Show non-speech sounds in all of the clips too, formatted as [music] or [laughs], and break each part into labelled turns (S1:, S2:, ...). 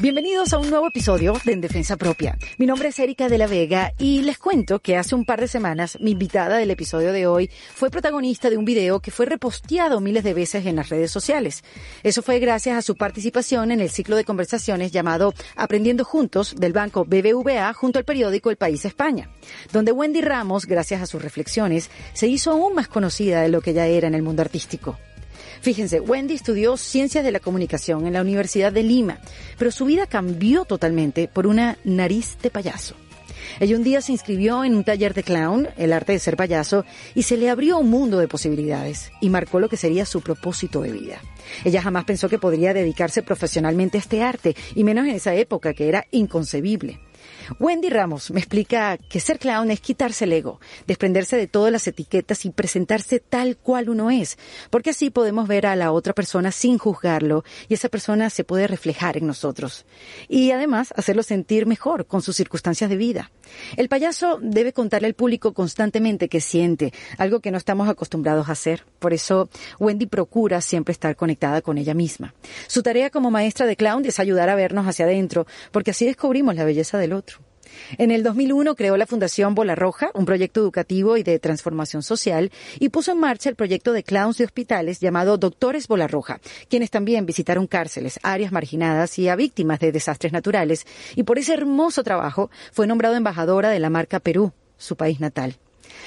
S1: Bienvenidos a un nuevo episodio de En Defensa Propia. Mi nombre es Erika de la Vega y les cuento que hace un par de semanas mi invitada del episodio de hoy fue protagonista de un video que fue reposteado miles de veces en las redes sociales. Eso fue gracias a su participación en el ciclo de conversaciones llamado Aprendiendo Juntos del banco BBVA junto al periódico El País España, donde Wendy Ramos, gracias a sus reflexiones, se hizo aún más conocida de lo que ya era en el mundo artístico. Fíjense, Wendy estudió Ciencias de la Comunicación en la Universidad de Lima, pero su vida cambió totalmente por una nariz de payaso. Ella un día se inscribió en un taller de clown, el arte de ser payaso, y se le abrió un mundo de posibilidades y marcó lo que sería su propósito de vida. Ella jamás pensó que podría dedicarse profesionalmente a este arte, y menos en esa época que era inconcebible. Wendy Ramos me explica que ser clown es quitarse el ego, desprenderse de todas las etiquetas y presentarse tal cual uno es, porque así podemos ver a la otra persona sin juzgarlo y esa persona se puede reflejar en nosotros. Y además hacerlo sentir mejor con sus circunstancias de vida. El payaso debe contarle al público constantemente que siente, algo que no estamos acostumbrados a hacer. Por eso Wendy procura siempre estar conectada con ella misma. Su tarea como maestra de clown es ayudar a vernos hacia adentro, porque así descubrimos la belleza del otro. En el 2001 creó la Fundación Bola Roja, un proyecto educativo y de transformación social, y puso en marcha el proyecto de clowns de hospitales llamado Doctores Bola Roja, quienes también visitaron cárceles, áreas marginadas y a víctimas de desastres naturales, y por ese hermoso trabajo fue nombrado embajadora de la marca Perú, su país natal.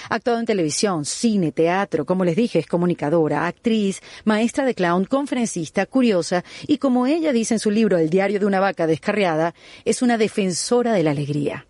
S1: Ha actuado en televisión, cine, teatro, como les dije, es comunicadora, actriz, maestra de clown, conferencista, curiosa y como ella dice en su libro El diario de una vaca descarriada, es una defensora de la alegría.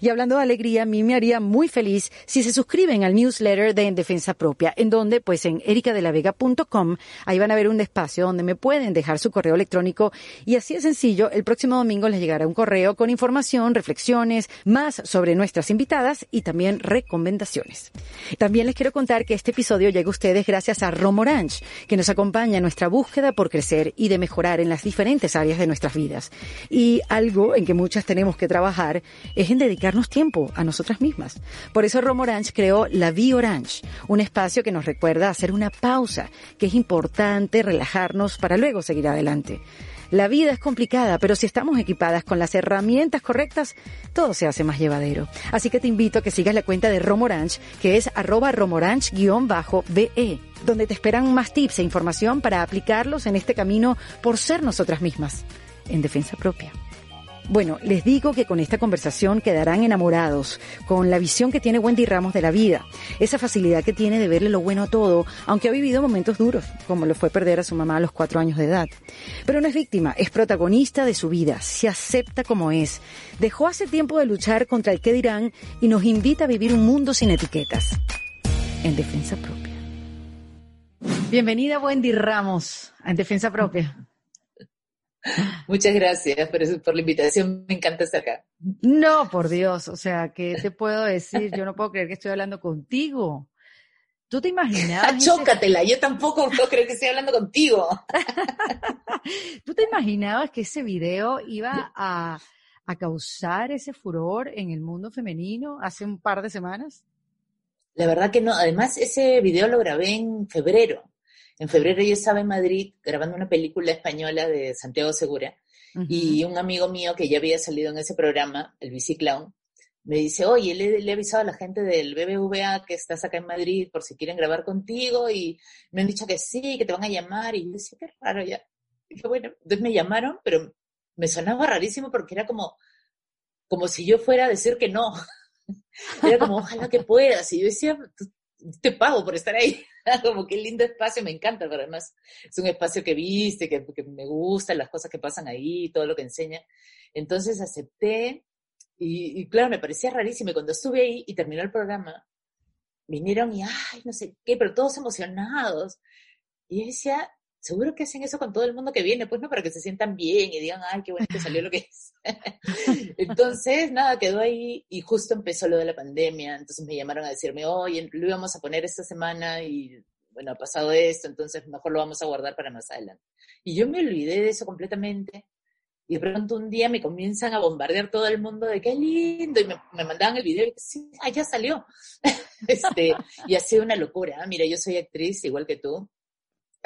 S1: Y hablando de alegría, a mí me haría muy feliz si se suscriben al newsletter de En Defensa Propia, en donde, pues en ericadelavega.com, ahí van a ver un espacio donde me pueden dejar su correo electrónico y así es sencillo, el próximo domingo les llegará un correo con información, reflexiones, más sobre nuestras invitadas y también recomendaciones. También les quiero contar que este episodio llega a ustedes gracias a Romorange, que nos acompaña en nuestra búsqueda por crecer y de mejorar en las diferentes áreas de nuestras vidas. Y algo en que muchas tenemos que trabajar es en dedicarnos tiempo a nosotras mismas. Por eso Romorange creó la Vie Orange, un espacio que nos recuerda hacer una pausa, que es importante relajarnos para luego seguir adelante. La vida es complicada, pero si estamos equipadas con las herramientas correctas, todo se hace más llevadero. Así que te invito a que sigas la cuenta de Romorange, que es arroba romorange-be, donde te esperan más tips e información para aplicarlos en este camino por ser nosotras mismas, en defensa propia. Bueno, les digo que con esta conversación quedarán enamorados con la visión que tiene Wendy Ramos de la vida, esa facilidad que tiene de verle lo bueno a todo, aunque ha vivido momentos duros, como lo fue perder a su mamá a los cuatro años de edad. Pero no es víctima, es protagonista de su vida, se acepta como es, dejó hace tiempo de luchar contra el que dirán y nos invita a vivir un mundo sin etiquetas, en defensa propia. Bienvenida Wendy Ramos, en defensa propia. [laughs]
S2: Muchas gracias por, por la invitación, me encanta estar acá.
S1: No, por Dios, o sea, ¿qué te puedo decir? Yo no puedo creer que estoy hablando contigo. ¿Tú te imaginabas? [laughs]
S2: Chócatela, yo tampoco creer que estoy hablando contigo. [laughs]
S1: ¿Tú te imaginabas que ese video iba a, a causar ese furor en el mundo femenino hace un par de semanas?
S2: La verdad que no, además ese video lo grabé en febrero. En febrero yo estaba en Madrid grabando una película española de Santiago Segura y un amigo mío que ya había salido en ese programa, el Clown, me dice, oye, le, le, he avisado a la gente del BBVA que estás acá en Madrid por si quieren grabar contigo y me han dicho que sí, que te van a llamar y yo decía, qué raro ya. Y dije, bueno, entonces me llamaron, pero me sonaba rarísimo porque era como, como si yo fuera a decir que no. [laughs] Era como, ojalá que puedas. Y yo decía, te pago por estar ahí. [laughs] como qué lindo espacio, me encanta, pero además es un espacio que viste, que, que me gusta, las cosas que pasan ahí, todo lo que enseña. Entonces acepté y, y, claro, me parecía rarísimo. Y cuando estuve ahí y terminó el programa, vinieron y, ay, no sé qué, pero todos emocionados. Y yo decía, seguro que hacen eso con todo el mundo que viene, pues no, para que se sientan bien y digan, ay, qué bueno que salió lo que es. [laughs] entonces, nada, quedó ahí y justo empezó lo de la pandemia, entonces me llamaron a decirme, oye, lo íbamos a poner esta semana y bueno, ha pasado esto, entonces mejor lo vamos a guardar para más adelante. Y yo me olvidé de eso completamente. Y de pronto un día me comienzan a bombardear todo el mundo de qué lindo, y me, me mandaban el video y sí, ah, ya salió. [laughs] este, y ha sido una locura. Mira, yo soy actriz igual que tú,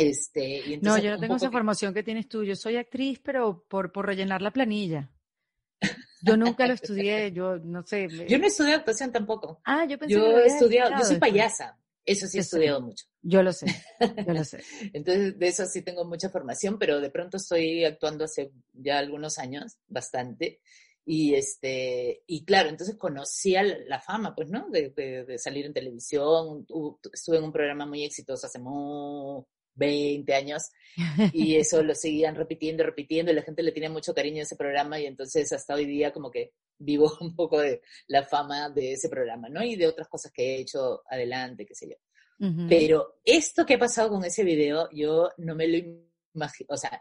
S2: Este,
S1: no, yo no tengo esa formación que tienes tú. Yo soy actriz, pero por, por rellenar la planilla. Yo nunca lo estudié, yo no sé. [laughs]
S2: Yo no estudié actuación tampoco.
S1: Ah, yo pensé
S2: yo
S1: que
S2: he estudiado, yo soy payasa. Eso sí he estudiado mucho.
S1: Yo lo sé, yo lo [laughs] sé.
S2: Entonces, de eso sí tengo mucha formación, pero de pronto estoy actuando hace ya algunos años, bastante. Y este, y claro, entonces conocía la fama, pues, ¿no? De, de, salir en televisión. Estuve en un programa muy exitoso hace muy 20 años [laughs] y eso lo seguían repitiendo, repitiendo y la gente le tiene mucho cariño a ese programa y entonces hasta hoy día como que vivo [laughs] un poco de la fama de ese programa, ¿no? Y de otras cosas que he hecho adelante, qué sé yo. Pero esto que ha pasado con ese video, yo no me lo imagino, o sea,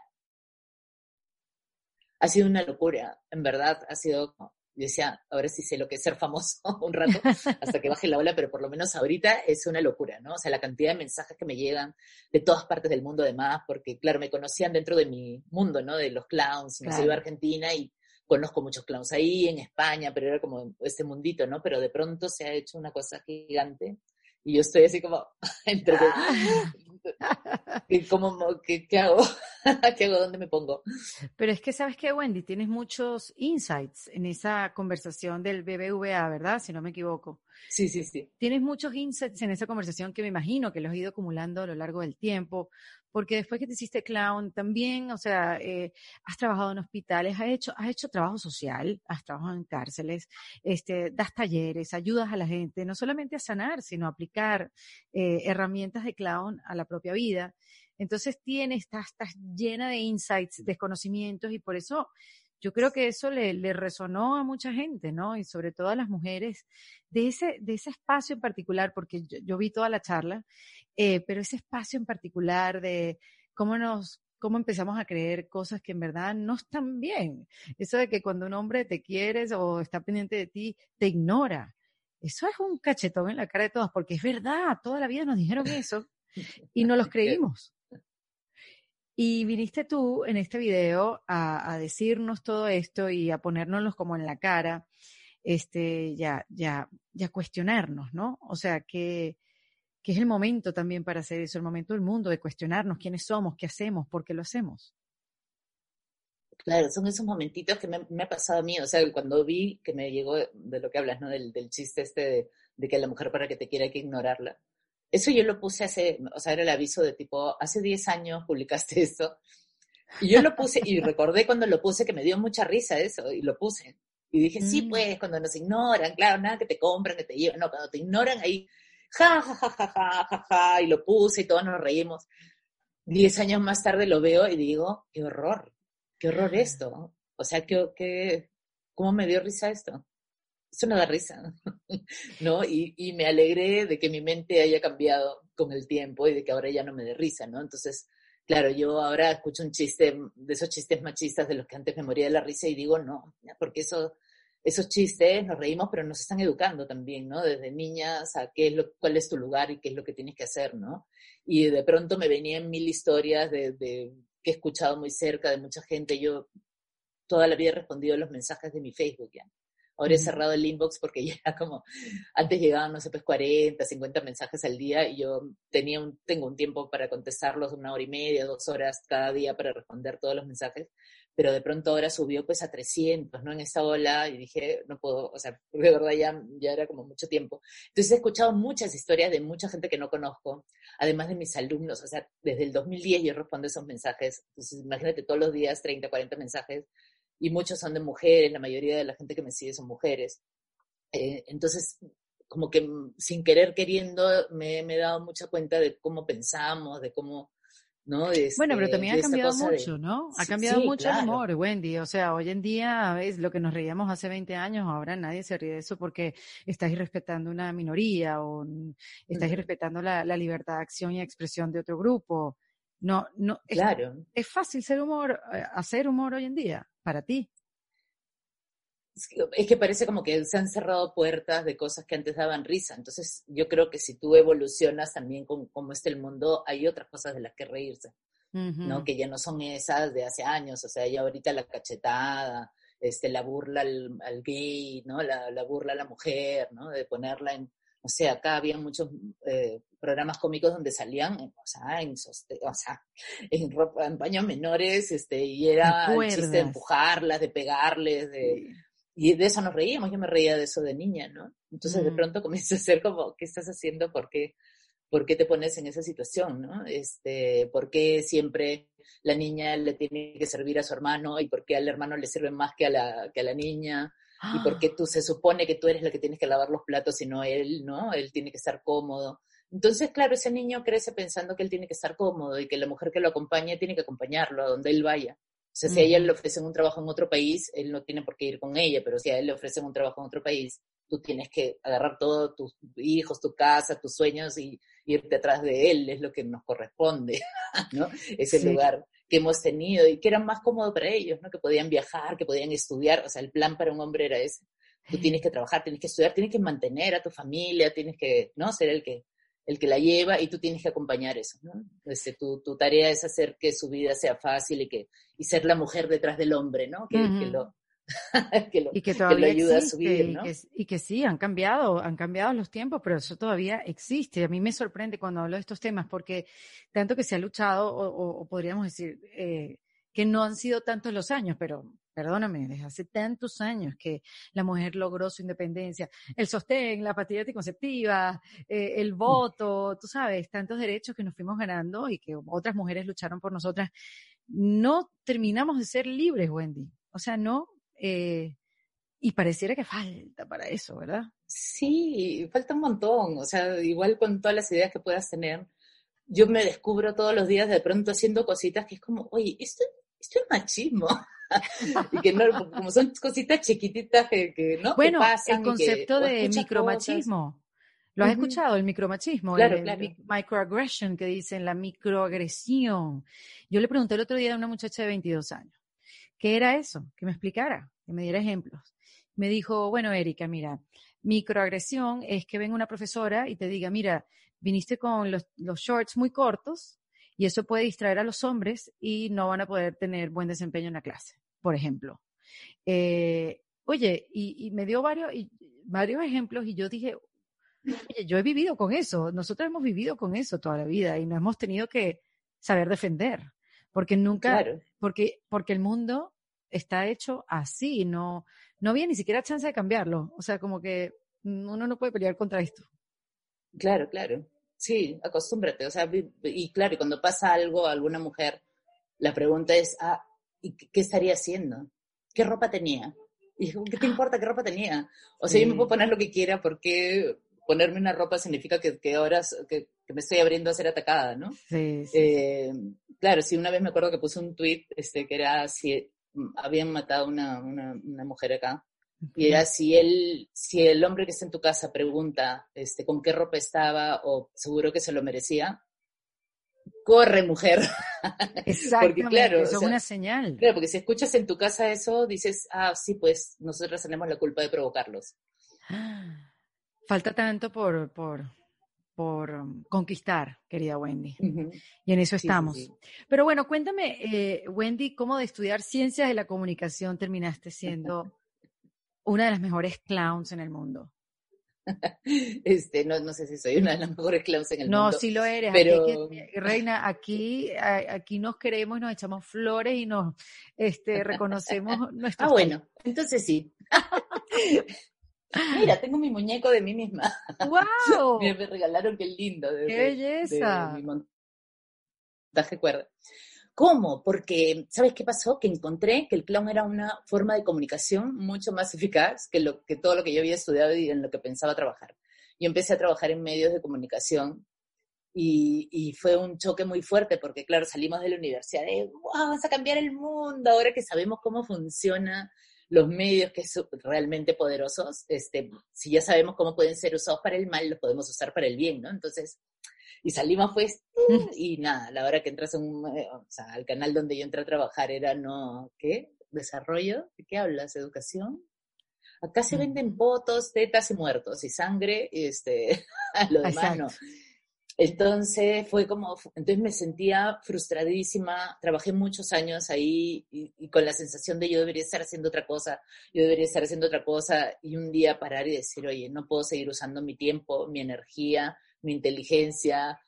S2: ha sido una locura, en verdad, ha sido, yo decía, ahora sí sé lo que es ser famoso [laughs] un rato, hasta que baje la ola, pero por lo menos ahorita es una locura, ¿no? O sea, la cantidad de mensajes que me llegan de todas partes del mundo además, porque claro, me conocían dentro de mi mundo, ¿no? De los clowns, me soy de Argentina y conozco muchos clowns ahí, en España, pero era como este mundito, ¿no? Pero de pronto se ha hecho una cosa gigante y yo estoy así como [laughs] entre ah. ¿Cómo, qué, qué, hago? [laughs] ¿Qué hago? ¿Dónde me pongo?
S1: Pero es que, ¿sabes qué, Wendy? Tienes muchos insights en esa conversación del BBVA, ¿verdad? Si no me equivoco.
S2: Sí, sí, sí.
S1: Tienes muchos insights en esa conversación que me imagino que los has ido acumulando a lo largo del tiempo, porque después que te hiciste clown también, o sea, eh, has trabajado en hospitales, has hecho, has hecho trabajo social, has trabajado en cárceles, este, das talleres, ayudas a la gente, no solamente a sanar, sino a aplicar eh, herramientas de clown a la propia vida. Entonces tienes, estás, estás llena de insights, de conocimientos y por eso yo creo que eso le, le, resonó a mucha gente, ¿no? Y sobre todo a las mujeres de ese, de ese espacio en particular, porque yo, vi toda la charla, eh, pero ese espacio en particular de cómo nos, cómo empezamos a creer cosas que en verdad no están bien. Eso de que cuando un hombre te quieres o está pendiente de ti, te ignora. Eso es un cachetón en la cara de todos, porque es verdad, toda la vida nos dijeron eso [laughs] y no los creímos. Y viniste tú en este video a, decirnos todo esto y a ponérnoslo como en la cara, este, ya, ya, ya cuestionarnos, ¿no? O sea, que, que es el momento también para hacer eso, el momento del mundo de cuestionarnos quiénes somos, qué hacemos, por qué lo hacemos.
S2: Claro, son esos momentitos que me, ha pasado a mí, o sea, cuando vi que me llegó de lo que hablas, ¿no? Del, chiste este de, de, que la mujer para que te quiera hay que ignorarla. Eso yo lo puse hace, o sea, era el aviso de tipo, hace 10 años publicaste esto. Y yo lo puse, y recordé cuando lo puse que me dio mucha risa eso, y lo puse. Y dije, sí, mm. pues, cuando nos ignoran, claro, nada que te compran, que te llevan, no, cuando te ignoran ahí, ja, ja, ja, ja, ja, ja, ja, y lo puse y todos nos reímos. Diez años más tarde lo veo y digo, qué horror, qué horror esto. O sea, qué, qué, ¿cómo me dio risa esto? Eso no da risa, [laughs] ¿no? Y, me alegré de que mi mente haya cambiado con el tiempo y de que ahora ya no me dé risa, ¿no? Entonces, claro, yo ahora escucho un chiste, de esos chistes machistas de los que antes me moría de la risa y digo, no, porque eso, esos chistes nos reímos, pero nos están educando también, ¿no? Desde niñas a qué es lo, cuál es tu lugar y qué es lo que tienes que hacer, ¿no? Y de pronto me venían mil historias de, de que he escuchado muy cerca de mucha gente. Yo toda la vida he respondido a los mensajes de mi Facebook, ¿ya? Ahora he cerrado el inbox porque [laughs] ya como, antes llegaban, no sé, pues 40, 50 mensajes al día y yo tenía un, tengo un tiempo para contestarlos, una hora y media, dos horas cada día para responder todos los mensajes, pero de pronto ahora subió pues a 300, ¿no? En esta ola y dije, no puedo, o sea, [laughs] de verdad ya, ya era como mucho tiempo. Entonces he escuchado muchas historias de mucha gente que no conozco, además de mis alumnos, o sea, desde el 2010 yo respondo esos mensajes, entonces imagínate todos los días 30, 40 mensajes y muchos son de mujeres, la mayoría de la gente que me sigue son mujeres. Eh, entonces, como que sin querer queriendo me, he dado mucha cuenta de cómo pensamos, de cómo, ¿no?
S1: bueno, pero este, también ha cambiado mucho, ¿no? Ha cambiado mucho el humor, Wendy. O sea, hoy en día es lo que nos reíamos hace 20 años, ahora nadie se ríe de eso porque estás irrespetando una minoría o estás irrespetando la, la, libertad de acción y expresión de otro grupo. No, no.
S2: Claro.
S1: Es, fácil ser humor, eh, hacer humor hoy en día para ti.
S2: Es que parece como que se han cerrado puertas de cosas que antes daban risa. Entonces, yo creo que si tú evolucionas también con cómo está el mundo, hay otras cosas de las que reírse, ¿no? Que ya no son esas de hace años. O sea, ya ahorita la cachetada, este, la burla al, gay, ¿no? La, la, burla a la mujer, ¿no? De ponerla en, o sea, acá había muchos eh, programas cómicos donde salían, o sea, en, o sea, [laughs] en, ropa, en paños menores, este, y era el chiste de empujarlas, de pegarles, de, y de eso nos reíamos, yo me reía de eso de niña, ¿no? Entonces de mm. pronto [laughs] comienza a ser como, ¿qué estás haciendo? ¿Por qué? ¿Por qué te pones en esa situación, no? Este, ¿por qué siempre la niña le tiene que servir a su hermano y por qué al hermano le sirve más que a la, que a la niña? Y porque tú se supone que tú eres la que tienes que lavar los platos y no él, ¿no? Él tiene que estar cómodo. Entonces, claro, ese niño crece pensando que él tiene que estar cómodo y que la mujer que lo acompañe tiene que acompañarlo a donde él vaya. O sea, si a ella le ofrecen un trabajo en otro país, él no tiene por qué ir con ella, pero si a él le ofrecen un trabajo en otro país, tú tienes que agarrar todos tus hijos, tu casa, tus sueños y irte atrás de él, es lo que nos corresponde, [laughs] ¿no? Ese lugar que hemos tenido y que era más cómodo para ellos, ¿no? Que podían viajar, que podían estudiar, o sea, el plan para un hombre era ese. Tú tienes que trabajar, tienes que estudiar, tienes que mantener a tu familia, tienes que, ¿no? Ser el que, el que la lleva y tú tienes que acompañar eso, ¿no? Este, tu, tu tarea es hacer que su vida sea fácil y que, y ser la mujer detrás del hombre, ¿no? Que, que lo, [laughs] que lo,
S1: y que todavía ayuda a subir, ¿no? Y que, sí, han cambiado, han cambiado los tiempos, pero eso todavía existe. A mí me sorprende cuando hablo de estos temas porque tanto que se ha luchado, o, podríamos decir eh, que no han sido tantos los años, pero perdóname, desde hace tantos años que la mujer logró su independencia, el sostén, la pastilla anticonceptiva, eh, el mm. voto, tú sabes, tantos derechos que nos fuimos ganando y que otras mujeres lucharon por nosotras, no terminamos de ser libres, Wendy. O sea, no eh, y pareciera que falta para eso, ¿verdad?
S2: Sí, falta un montón. O sea, igual con todas las ideas que puedas tener, yo me descubro todos los días de pronto haciendo cositas que es como, oye, esto, esto es machismo. [laughs] y que no, como son cositas chiquititas que, ¿no?
S1: Bueno, el concepto de micromachismo. ¿Lo has escuchado? El micromachismo,
S2: claro,
S1: el,
S2: claro.
S1: microaggression que dicen, la microagresión. Yo le pregunté el otro día a una muchacha de 22 años, ¿Qué era eso? Que me explicara, que me diera ejemplos. Me dijo, bueno, Erika, mira, microagresión es que venga una profesora y te diga, mira, viniste con los, shorts muy cortos y eso puede distraer a los hombres y no van a poder tener buen desempeño en la clase, por ejemplo. Eh, oye, y, me dio varios, varios ejemplos y yo dije, oye, yo he vivido con eso, nosotros hemos vivido con eso toda la vida y nos hemos tenido que saber defender porque nunca, porque, porque el mundo está hecho así, no, no había ni siquiera chance de cambiarlo, o sea, como que uno no puede pelear contra esto.
S2: Claro, claro, sí, acostúmbrate, o sea, y claro, cuando pasa algo a alguna mujer, la pregunta es, ah, ¿y qué estaría haciendo? ¿Qué ropa tenía? Y ¿qué te importa qué ropa tenía? O sea, yo me puedo poner lo que quiera porque ponerme una ropa significa que, que ahora que, me estoy abriendo a ser atacada, ¿no?
S1: Sí,
S2: eh, claro, sí, una vez me acuerdo que puse un tweet este, que era si habían matado una, una, una mujer acá. Y era si él, si el hombre que está en tu casa pregunta este, con qué ropa estaba o seguro que se lo merecía, corre mujer.
S1: Exacto, [laughs] porque claro, es una señal.
S2: Claro, porque si escuchas en tu casa eso, dices, ah, sí, pues nosotros tenemos la culpa de provocarlos. [gasps]
S1: Falta tanto por, por, por um, conquistar, querida Wendy. Y en eso estamos. Pero bueno, cuéntame, eh, Wendy, ¿cómo de estudiar ciencias de la comunicación terminaste siendo [laughs] una de las mejores clowns en el mundo? [laughs]
S2: Este, no, no sé si soy una de las mejores clowns en el
S1: mundo.
S2: No,
S1: sí lo eres. Pero... reina, aquí, aquí nos queremos y nos echamos flores y nos este, reconocemos nuestro. [laughs]
S2: Ah, bueno, entonces sí. Mira, tengo mi muñeco de mí misma.
S1: ¡Wow! [laughs]
S2: me, regalaron, qué lindo.
S1: ¡Qué belleza!
S2: mi montaje cuerda. ¿Cómo? Porque, ¿sabes qué pasó? Que encontré que el clown era una forma de comunicación mucho más eficaz que, lo, que todo lo que yo había estudiado y en lo que pensaba trabajar. Yo empecé a trabajar en medios de comunicación y, y, fue un choque muy fuerte porque, claro, salimos de la universidad de, wow, vamos a cambiar el mundo, ahora que sabemos cómo funciona los medios que son realmente poderosos, este, si ya sabemos cómo pueden ser usados para el mal, los podemos usar para el bien, ¿no? Entonces, y salimos pues, [laughs] y nada, a la hora que entras eh, o sea, al canal donde yo entré a trabajar era, no, ¿qué? ¿Desarrollo? ¿De qué hablas? ¿Educación? Acá se venden votos, tetas y muertos, y sangre, este, [laughs] lo demás no. Entonces fue como, entonces me sentía frustradísima, trabajé muchos años ahí y, con la sensación de yo debería estar haciendo otra cosa, yo debería estar haciendo otra cosa y un día parar y decir, oye, no puedo seguir usando mi tiempo, mi energía, mi inteligencia,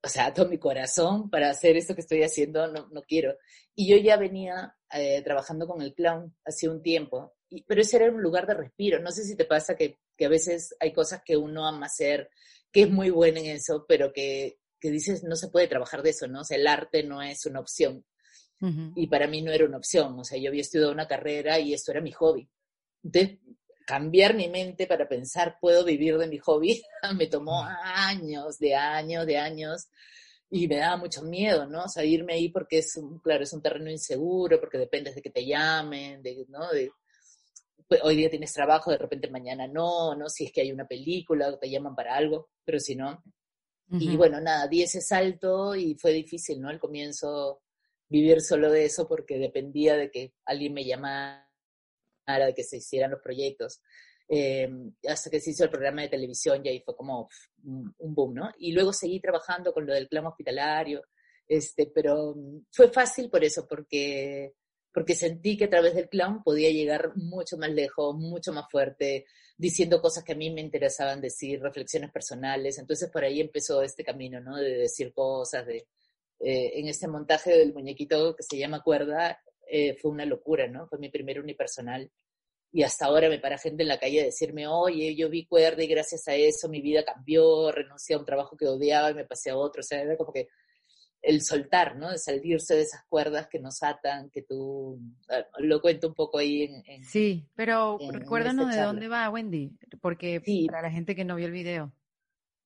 S2: o sea, todo mi corazón para hacer esto que estoy haciendo, no, no quiero. Y yo ya venía eh, trabajando con el clown hace un tiempo, pero ese era un lugar de respiro. No sé si te pasa que, que a veces hay cosas que uno ama hacer que es muy buena en eso, pero que, que dices no se puede trabajar de eso, ¿no? O sea, el arte no es una opción. Y para mí no era una opción, o sea, yo había estudiado una carrera y esto era mi hobby. Entonces, cambiar mi mente para pensar, puedo vivir de mi hobby, [laughs] me tomó años, de años, de años, y me daba mucho miedo, ¿no? O sea, irme ahí porque es, un, claro, es un terreno inseguro, porque dependes de que te llamen, de, ¿no? De, hoy día tienes trabajo, de repente mañana no, ¿no? Si es que hay una película o te llaman para algo, pero si no. Y bueno, nada, di ese salto y fue difícil, ¿no? Al comienzo vivir solo de eso porque dependía de que alguien me llamara, de que se hicieran los proyectos. Em, hasta que se hizo el programa de televisión y ahí fue como un boom, ¿no? Y luego seguí trabajando con lo del clan hospitalario, este, pero fue fácil por eso, porque porque sentí que a través del clown podía llegar mucho más lejos, mucho más fuerte, diciendo cosas que a mí me interesaban decir, reflexiones personales. Entonces por ahí empezó este camino, ¿no? De decir cosas, de... Eh, en este montaje del muñequito que se llama Cuerda, eh, fue una locura, ¿no? Fue mi primer unipersonal. Y hasta ahora me para gente en la calle a decirme, oye, yo vi Cuerda y gracias a eso mi vida cambió, renuncié a un trabajo que odiaba y me pasé a otro. O sea, era como que el soltar, ¿no? De salirse de esas cuerdas que nos atan, que tú ah, lo cuento un poco ahí en...
S1: sí, pero recuérdanos de dónde va Wendy, porque para la gente que no vio el video.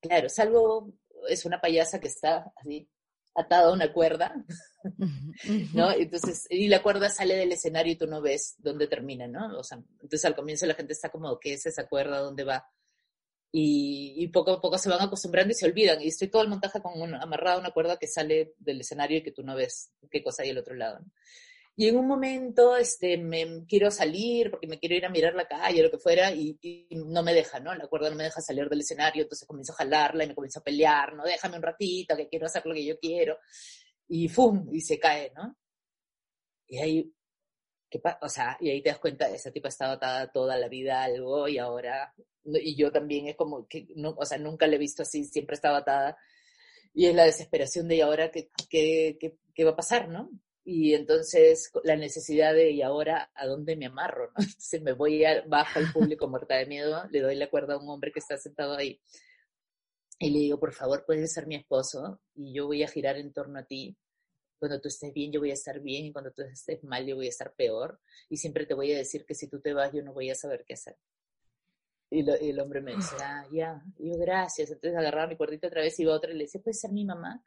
S2: Claro, salvo, es una payasa que está así atada a una cuerda, [laughs] ¿no? Entonces, y la cuerda sale del escenario y tú no ves dónde termina, ¿no? O sea, entonces al comienzo la gente está como, ¿qué es esa cuerda? ¿Dónde va? Y, poco a poco se van acostumbrando y se olvidan. Y estoy todo el montaje con amarrada a una cuerda que sale del escenario y que tú no ves qué cosa hay al otro lado. Y en un momento este, me quiero salir porque me quiero ir a mirar la calle o lo que fuera y, no me deja, ¿no? La cuerda no me deja salir del escenario, entonces comienzo a jalarla y me comienzo a pelear, ¿no? Déjame un ratito que quiero hacer lo que yo quiero. Y ¡fum! Y se cae, ¿no? Y ahí, ¿qué o sea, y ahí te das cuenta, esa tipa estaba atada toda la vida a algo y ahora y yo también es como que, no, o sea, nunca la he visto así, siempre estaba atada. Y es la desesperación de, ¿y ahora qué, qué, qué, qué va a pasar, no? Y entonces la necesidad de, ¿y ahora a dónde me amarro? ¿no? [laughs] Entonces me voy a, bajo al público muerta de miedo, le doy la cuerda a un hombre que está sentado ahí. Y le digo, por favor, puedes ser mi esposo y yo voy a girar en torno a ti. Cuando tú estés bien, yo voy a estar bien y cuando tú estés mal, yo voy a estar peor. Y siempre te voy a decir que si tú te vas, yo no voy a saber qué hacer. Y, el hombre me dice, ah, ya, yo gracias. Entonces agarraba mi cuerdito otra vez, iba a otra y le decía, ¿puedes ser mi mamá?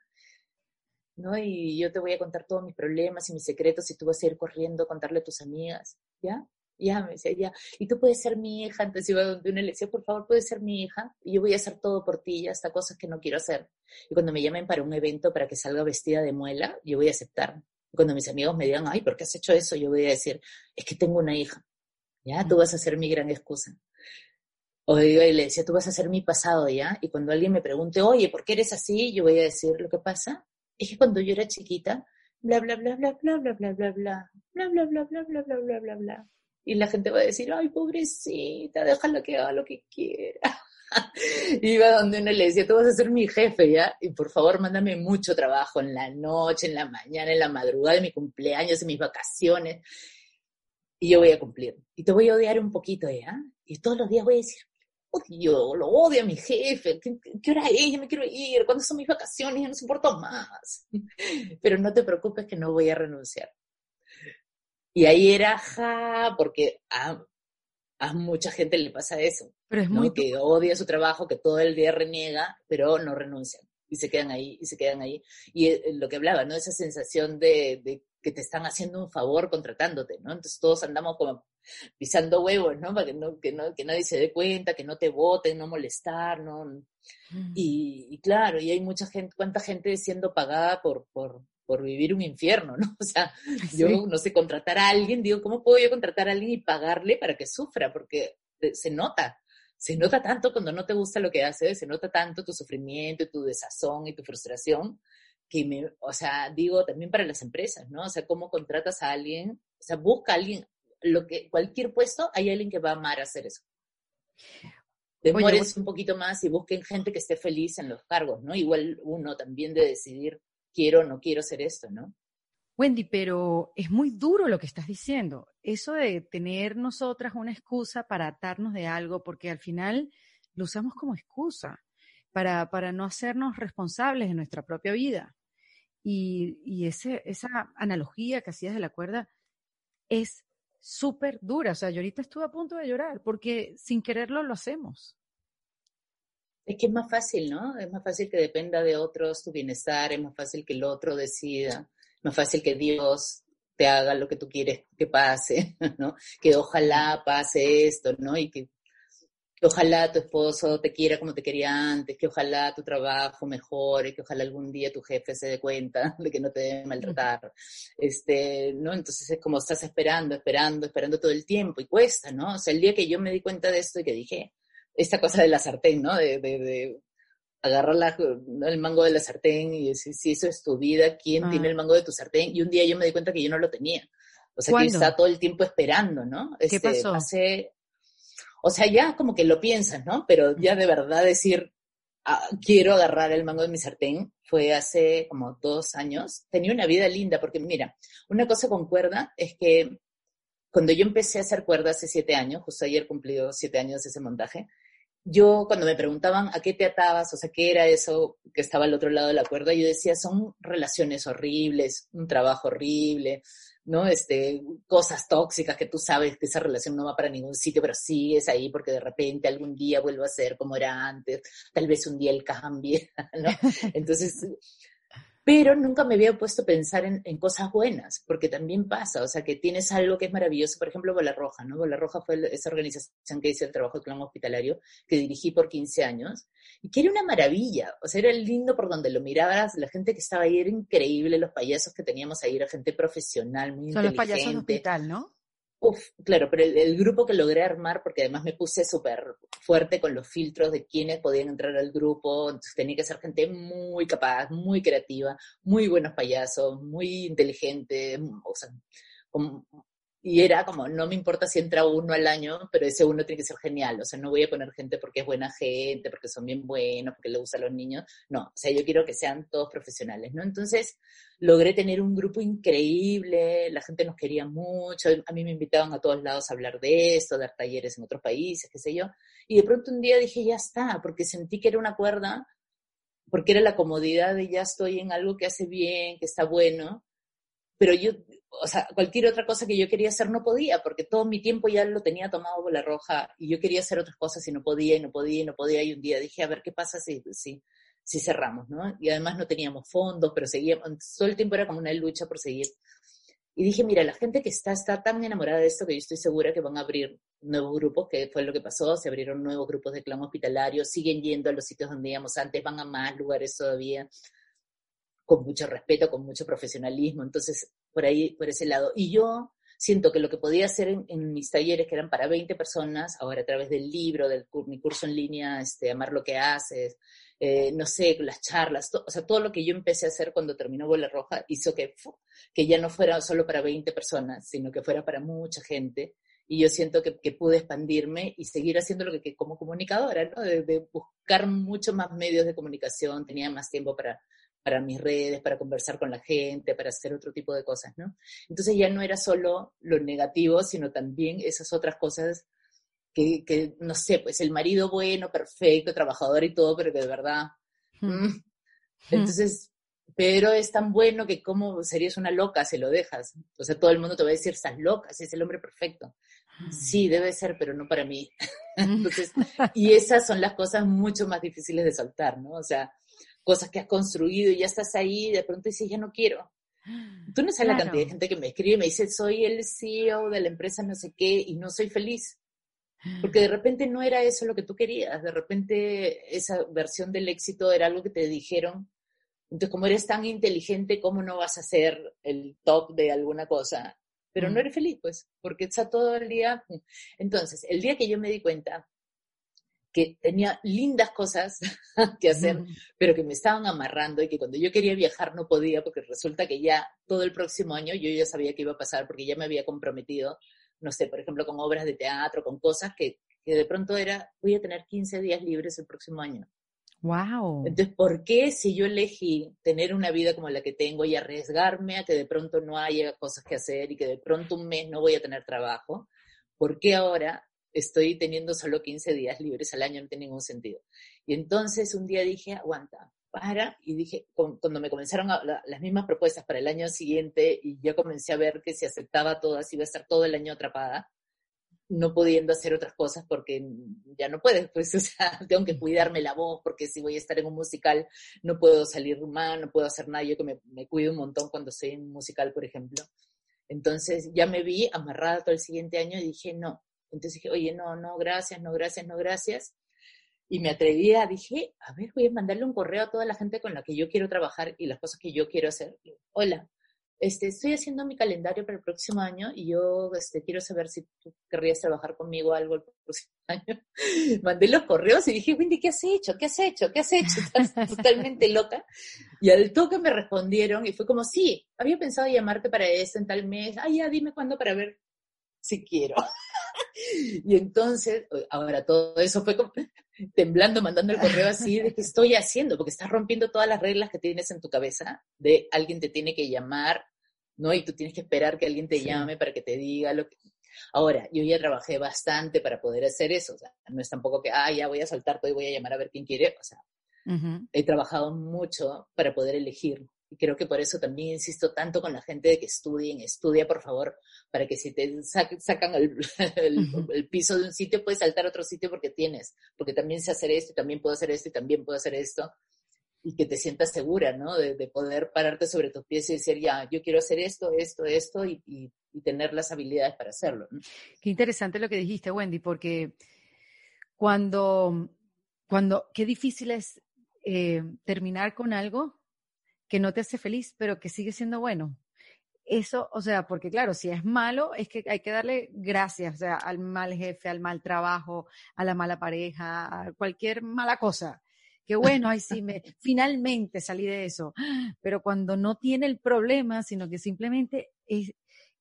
S2: ¿No? Y yo te voy a contar todos mis problemas y mis secretos y tú vas a ir corriendo a contarle a tus amigas, ¿ya? Ya, me decía, ya. Y tú puedes ser mi hija. Entonces iba donde una le decía, por favor, puedes ser mi hija. Y yo voy a hacer todo por ti, ya hasta cosas que no quiero hacer. Y cuando me llamen para un evento para que salga vestida de muela, yo voy a aceptar. Y cuando mis amigos me digan, ay, ¿por qué has hecho eso? Yo voy a decir, es que tengo una hija. Ya, tú vas a ser mi gran excusa. O y le decía, tú vas a ser mi pasado, ¿ya? Y cuando alguien me pregunte, oye, ¿por qué eres así? Yo voy a decir, lo que pasa es que cuando yo era chiquita, bla, bla, bla, bla, bla, bla, bla, bla, bla, bla, bla, bla, bla, bla, bla, bla, bla, bla. Y la gente va a decir, ay, pobrecita, déjala que haga lo que quiera. [laughs] Iba donde uno le decía, tú vas a ser mi jefe, ¿ya? Y por favor, mándame mucho trabajo en la noche, en la mañana, en la madrugada de mi cumpleaños, en mis vacaciones. Y yo voy a cumplir. Y te voy a odiar un poquito, ¿ya? Y todos los días voy a decir, odio, lo odio a mi jefe, ¿qué, hora es? Ya me quiero ir, ¿cuándo son mis vacaciones? Ya no soporto más. [laughs] Pero no te preocupes que no voy a renunciar. Y ahí era, ja, porque a, a mucha gente le pasa eso.
S1: Pero es muy...
S2: Que odia su trabajo, que todo el día reniega, pero no renuncian. Y se quedan ahí, y se quedan ahí. Y eh, lo que hablaba, ¿no? Esa sensación de, de que te están haciendo un favor contratándote, ¿no? Entonces todos andamos como pisando huevos, ¿no? Para que, no, que, no, que nadie se dé cuenta, que no te voten, no molestar, ¿no? Mm. Y, claro, y hay mucha gente, cuánta gente siendo pagada por, por, por vivir un infierno, ¿no? [laughs] O sea, yo no sé, contratar a alguien, digo, ¿cómo puedo yo contratar a alguien y pagarle para que sufra? Porque se nota, se nota tanto cuando no te gusta lo que haces, se nota tanto tu sufrimiento tu desazón y tu frustración, que me, o sea, digo también para las empresas, ¿no? O sea, cómo contratas a alguien, o sea, busca a alguien, lo que, cualquier puesto, hay alguien que va a amar hacer eso. Demores un poquito más y busquen gente que esté feliz en los cargos, ¿no? Igual uno también de decidir, quiero no quiero hacer esto, ¿no?
S1: Wendy, pero es muy duro lo que estás diciendo. Eso de tener nosotras una excusa para atarnos de algo, porque al final lo usamos como excusa para, para no hacernos responsables de nuestra propia vida. Y, y ese, esa analogía que hacías de la cuerda es súper dura. O sea, yo ahorita estuve a punto de llorar porque sin quererlo lo hacemos.
S2: Es que es más fácil, ¿no? Es más fácil que dependa de otros tu bienestar, es más fácil que el otro decida más fácil que Dios te haga lo que tú quieres que pase, [laughs] ¿no? Que ojalá pase esto, ¿no? Y que, ojalá tu esposo te quiera como te quería antes, que ojalá tu trabajo mejore, que ojalá algún día tu jefe se dé cuenta [laughs] de que no te debe maltratar, este, ¿no? Entonces es como estás esperando, esperando, esperando todo el tiempo y cuesta, ¿no? O sea, el día que yo me di cuenta de esto y que dije, esta cosa de la sartén, ¿no? de, de agarrar el mango de la sartén y decir, si eso es tu vida, ¿quién tiene ah. el mango de tu sartén? Y un día yo me di cuenta que yo no lo tenía. O sea, que está todo el tiempo esperando, ¿no?
S1: ¿Qué este, pasó?
S2: o sea, ya como que lo piensas, ¿no? Pero ya de verdad decir, ah, quiero agarrar el mango de mi sartén, fue hace como dos años. Tenía una vida linda, porque mira, una cosa con cuerda es que cuando yo empecé a hacer cuerda hace siete años, justo ayer cumplió siete años ese montaje, yo cuando me preguntaban a qué te atabas, o sea, qué era eso que estaba al otro lado de la cuerda, yo decía, son relaciones horribles, un trabajo horrible, ¿no? Este, cosas tóxicas que tú sabes que esa relación no va para ningún sitio, pero sigues ahí porque de repente algún día vuelvo a ser como era antes, tal vez un día él cambie, [laughs] ¿no? [laughs] Entonces, pero nunca me había puesto a pensar en, cosas buenas, porque también pasa, o sea, que tienes algo que es maravilloso, por ejemplo, Bola Roja, ¿no? Bola Roja fue esa organización que hice el trabajo de clan hospitalario, que dirigí por 15 años, y que era una maravilla, o sea, era lindo por donde lo mirabas, la gente que estaba ahí era increíble, los payasos que teníamos ahí, era gente profesional, muy Son inteligente. los payasos de
S1: hospital, ¿no?
S2: Claro, pero el, grupo que logré armar, porque además me puse súper fuerte con los filtros de quiénes podían entrar al grupo, tenía que ser gente muy capaz, muy creativa, muy buenos payasos, muy inteligentes, o sea, con y era como, no me importa si entra uno al año, pero ese uno tiene que ser genial. O sea, no voy a poner gente porque es buena gente, porque son bien buenos, porque le gustan los niños. No, o sea, yo quiero que sean todos profesionales, ¿no? Entonces, logré tener un grupo increíble, la gente nos quería mucho, a mí me invitaban a todos lados a hablar de esto, dar talleres en otros países, qué sé yo. Y de pronto un día dije, ya está, porque sentí que era una cuerda, porque era la comodidad de ya estoy en algo que hace bien, que está bueno pero yo, o sea, cualquier otra cosa que yo quería hacer no podía, porque todo mi tiempo ya lo tenía tomado por la roja y yo quería hacer otras cosas y no podía, y no podía, y no podía. Y un día dije, a ver qué pasa si, si, si cerramos, ¿no? Y además no teníamos fondos, pero seguíamos, todo el tiempo era como una lucha por seguir. Y dije, mira, la gente que está, está tan enamorada de esto que yo estoy segura que van a abrir nuevos grupos, que fue lo que pasó, se abrieron nuevos grupos de clan hospitalario, siguen yendo a los sitios donde íbamos antes, van a más lugares todavía con mucho respeto, con mucho profesionalismo, entonces por ahí, por ese lado. Y yo siento que lo que podía hacer en, mis talleres, que eran para 20 personas, ahora a través del libro, de mi curso en línea, este, Amar lo que haces, eh, no sé, las charlas, o sea, todo lo que yo empecé a hacer cuando terminó Bola Roja hizo que, que ya no fuera solo para 20 personas, sino que fuera para mucha gente. Y yo siento que, pude expandirme y seguir haciendo lo que, como comunicadora, ¿no? de, buscar muchos más medios de comunicación, tenía más tiempo para, para mis redes, para conversar con la gente, para hacer otro tipo de cosas, ¿no? Entonces ya no era solo lo negativo, sino también esas otras cosas que, que no sé, pues el marido bueno, perfecto, trabajador y todo, pero que de verdad... Mm. Entonces, pero es tan bueno que como serías una loca si lo dejas. O sea, todo el mundo te va a decir, estás loca, si es el hombre perfecto. Sí, debe ser, pero no para mí. [laughs] Entonces, [laughs] y esas son las cosas mucho más difíciles de soltar, ¿no? O sea, cosas que has construido y ya estás ahí y de pronto dices, ya no quiero. Tú no sabes la cantidad de gente que me escribe y me dice, soy el CEO de la empresa no sé qué y no soy feliz. Porque de repente no era eso lo que tú querías, de repente esa versión del éxito era algo que te dijeron. Entonces, como eres tan inteligente, ¿cómo no vas a ser el top de alguna cosa? Pero no eres feliz, pues, porque está todo el día. Entonces, el día que yo me di cuenta que tenía lindas cosas [laughs] que hacer, pero que me estaban amarrando y que cuando yo quería viajar no podía porque resulta que ya todo el próximo año yo ya sabía que iba a pasar porque ya me había comprometido, no sé, por ejemplo, con obras de teatro, con cosas que, que de pronto era, voy a tener 15 días libres el próximo año.
S1: Wow.
S2: Entonces, ¿por qué si yo elegí tener una vida como la que tengo y arriesgarme a que de pronto no haya cosas que hacer y que de pronto un mes no voy a tener trabajo? ¿Por qué ahora estoy teniendo solo 15 días libres al año? No tiene ningún sentido. Y entonces un día dije, aguanta, para, y dije, cuando me comenzaron las mismas propuestas para el año siguiente y yo comencé a ver que si aceptaba todas iba a estar todo el año atrapada, no pudiendo hacer otras cosas porque ya no puedes, pues, [laughs] o sea, tengo que cuidarme la voz porque si voy a estar en un musical no puedo salir mal, no puedo hacer nada, yo que me, me cuido un montón cuando estoy en un musical, por ejemplo. Entonces ya me vi amarrada todo el siguiente año y dije, no. Entonces dije, oye, no, no, gracias, no, gracias, no, gracias. Y me atreví a, dije, a ver, voy a mandarle un correo a toda la gente con la que yo quiero trabajar y las cosas que yo quiero hacer. Hola, este, estoy haciendo mi calendario para el próximo año y yo este, quiero saber si tú querrías trabajar conmigo algo el próximo [laughs] año. Mandé los correos y dije, Wendy, ¿qué has hecho? ¿Qué has hecho? ¿Qué has hecho? Estás [laughs] totalmente loca. Y al toque me respondieron y fue como, sí, había pensado llamarte para eso en tal mes. Ah, ya, dime cuándo para ver si quiero. Y entonces, ahora todo eso fue como, temblando, mandando el correo así de qué estoy haciendo, porque estás rompiendo todas las reglas que tienes en tu cabeza, de alguien te tiene que llamar, ¿no? Y tú tienes que esperar que alguien te llame para que te diga lo que... Ahora, yo ya trabajé bastante para poder hacer eso, o sea, no es tampoco que, ah, ya voy a saltar todo y voy a llamar a ver quién quiere, o sea, he trabajado mucho para poder elegir y creo que por eso también insisto tanto con la gente de que estudien, estudia por favor, para que si te sacan [laughs] el, piso de un sitio, puedes saltar a otro sitio porque tienes, porque también sé hacer esto y también puedo hacer esto y también puedo hacer esto. Y que te sientas segura, ¿no? De, poder pararte sobre tus pies y decir, ya, yo quiero hacer esto, esto, esto y, y, tener las habilidades para hacerlo.
S1: Qué interesante lo que dijiste, Wendy, porque cuando, cuando, qué difícil es eh, terminar con algo que no te hace feliz, pero que sigue siendo bueno. Eso, o sea, porque claro, si es malo, es que hay que darle gracias, o sea, al mal jefe, al mal trabajo, a la mala pareja, a cualquier mala cosa. Que bueno, ay sí, me, [laughs] finalmente salí de eso. Pero cuando no tiene el problema, sino que simplemente es,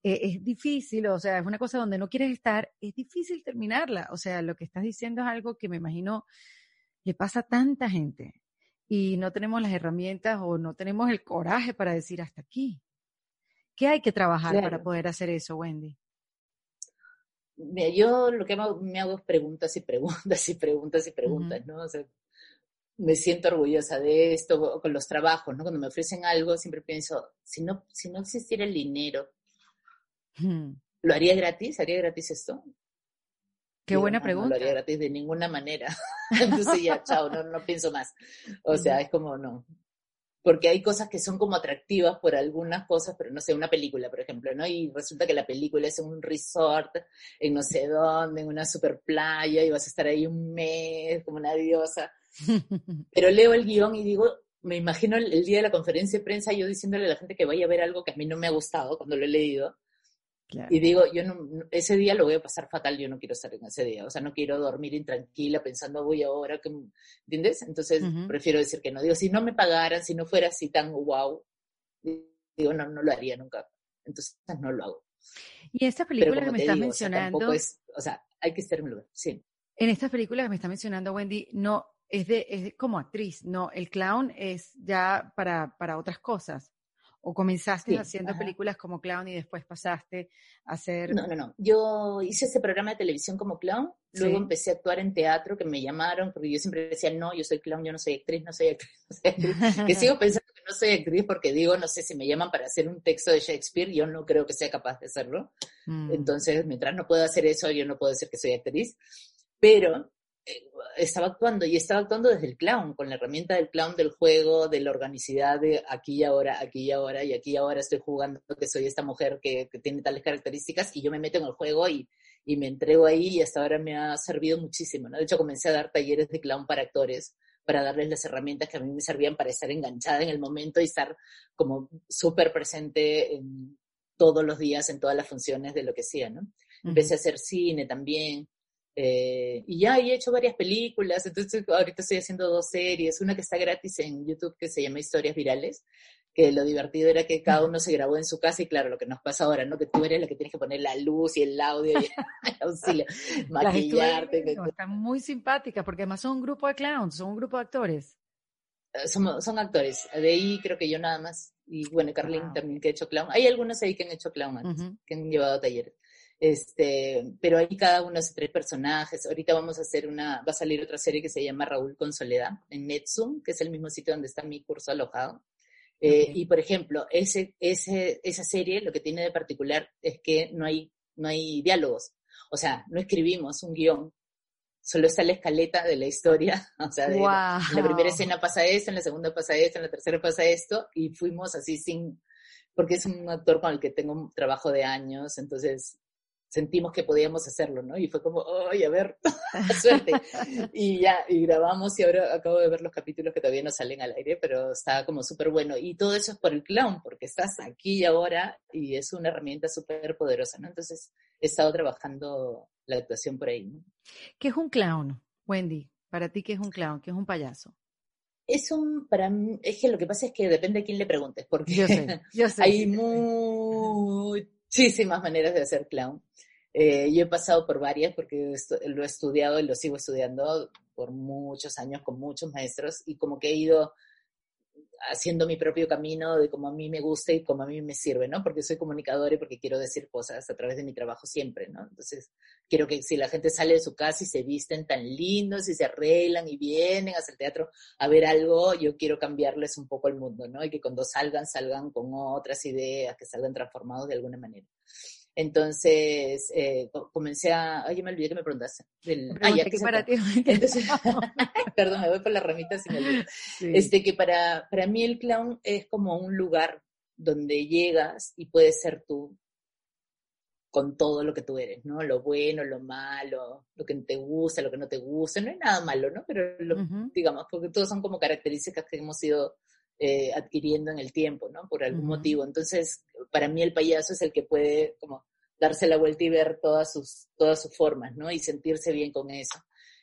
S1: es, es difícil, o sea, es una cosa donde no quieres estar, es difícil terminarla. O sea, lo que estás diciendo es algo que me imagino le pasa a tanta gente y no tenemos las herramientas o no tenemos el coraje para decir hasta aquí. ¿Qué hay que trabajar para poder hacer eso, Wendy?
S2: Mira, yo lo que me hago es preguntas y preguntas y preguntas y preguntas, ¿no? O sea, me siento orgullosa de esto con los trabajos, ¿no? Cuando me ofrecen algo, siempre pienso, si no, si no existiera el dinero, ¿lo haría gratis? ¿Haría gratis esto?
S1: Qué buena pregunta. No
S2: lo haría gratis de ninguna manera. [laughs] Entonces ya, chao, no, no pienso más. O sea, es como no. Porque hay cosas que son como atractivas por algunas cosas, pero no sé, una película, por ejemplo, ¿no? Y resulta que la película es en un resort, en no sé dónde, en una super playa, y vas a estar ahí un mes como una diosa. [laughs] Pero leo el guion y digo, me imagino el, el, día de la conferencia de prensa yo diciéndole a la gente que vaya a ver algo que a mí no me ha gustado cuando lo he leído, y digo, yo no, ese día lo voy a pasar fatal, yo no quiero estar en ese día, o sea, no quiero dormir intranquila pensando, voy ahora, que, ¿entiendes? Entonces, prefiero decir que no. Digo, si no me pagaran, si no fuera así tan wow, digo, no, no lo haría nunca. Entonces, no lo hago.
S1: Y esta película que me estás mencionando...
S2: O sea, o sea, hay que estar en sí.
S1: En esta película que me está mencionando Wendy, no, es de, es como actriz, no, el clown es ya para, para otras cosas. ¿O comenzaste haciendo películas como clown y después pasaste a hacer...?
S2: No, no, no. Yo hice ese programa de televisión como clown, luego empecé a actuar en teatro, que me llamaron, porque yo siempre decía, no, yo soy clown, yo no soy actriz, no soy actriz, no soy actriz. [laughs] que sigo pensando que no soy actriz porque digo, no sé, si me llaman para hacer un texto de Shakespeare, yo no creo que sea capaz de hacerlo. Mm. Entonces, mientras no puedo hacer eso, yo no puedo decir que soy actriz. Pero estaba actuando y estaba actuando desde el clown, con la herramienta del clown del juego, de la organicidad de aquí y ahora, aquí y ahora, y aquí y ahora estoy jugando que soy esta mujer que, tiene tales características y yo me meto en el juego y, y, me entrego ahí y hasta ahora me ha servido muchísimo, ¿no? De hecho, comencé a dar talleres de clown para actores para darles las herramientas que a mí me servían para estar enganchada en el momento y estar como súper presente en todos los días en todas las funciones de lo que sea, ¿no? Empecé a hacer cine también, Eh, y ya he hecho varias películas, entonces ahorita estoy haciendo dos series, una que está gratis en YouTube que se llama Historias Virales, que lo divertido era que cada uno se grabó en su casa y claro, lo que nos pasa ahora, ¿no? Que tú eres la que tienes que poner la luz y el audio y el [laughs] auxilio, maquillarte.
S1: Están muy simpáticas porque además son un grupo de clowns, son un grupo de actores.
S2: Eh, son, son actores, de ahí creo que yo nada más, y bueno, Carlin también que ha hecho clown. Hay algunos ahí que han hecho clown antes, que han llevado talleres. Este, pero ahí cada uno hace tres personajes. Ahorita vamos a hacer una, va a salir otra serie que se llama Raúl con Soledad en Netsum, que es el mismo sitio donde está mi curso alojado. Eh, y por ejemplo, ese, ese, esa serie lo que tiene de particular es que no hay, no hay diálogos. O sea, no escribimos un guion, solo está la escaleta de la historia. [laughs] O sea, en la primera escena pasa esto, en la segunda pasa esto, en la tercera pasa esto, y fuimos así sin, porque es un actor con el que tengo un trabajo de años, entonces sentimos que podíamos hacerlo, ¿no? Y fue como, ¡ay, a ver, [laughs] suerte! y ya, y grabamos y ahora acabo de ver los capítulos que todavía no salen al aire, pero está como súper bueno. Y todo eso es por el clown, porque estás aquí y ahora y es una herramienta súper poderosa, ¿no? Entonces he estado trabajando la actuación por ahí, ¿no?
S1: ¿Qué es un clown, Wendy? Para ti, ¿qué es un clown? ¿Qué es un payaso?
S2: Es un, para mí, es que lo que pasa es que depende de quién le preguntes, porque
S1: yo sé, yo [laughs] sé.
S2: hay muchísimas maneras de hacer clown. Eh, yo he pasado por varias porque lo he estudiado y lo sigo estudiando por muchos años con muchos maestros y como que he ido haciendo mi propio camino de como a mí me gusta y como a mí me sirve, ¿no? Porque soy comunicadora y porque quiero decir cosas a través de mi trabajo siempre, ¿no? Entonces, quiero que si la gente sale de su casa y se visten tan lindos y se arreglan y vienen hacia el teatro a ver algo, yo quiero cambiarles un poco el mundo, ¿no? Y que cuando salgan, salgan con otras ideas, que salgan transformados de alguna manera. Entonces, eh, comencé a... Ay, me olvidé que me preguntaste.
S1: ah, ya que para ti. [laughs] Entonces, [laughs] [laughs]
S2: perdón, me voy por las ramitas y me olvido. Este, que para, para mí el clown es como un lugar donde llegas y puedes ser tú con todo lo que tú eres, ¿no? Lo bueno, lo malo, lo que te gusta, lo que no te gusta, no hay nada malo, ¿no? Pero digamos, porque todos son como características que hemos ido eh, adquiriendo en el tiempo, ¿no? Por algún motivo. Entonces, para mí el payaso es el que puede como darse la vuelta y ver todas sus, todas sus formas, ¿no? Y sentirse bien con eso.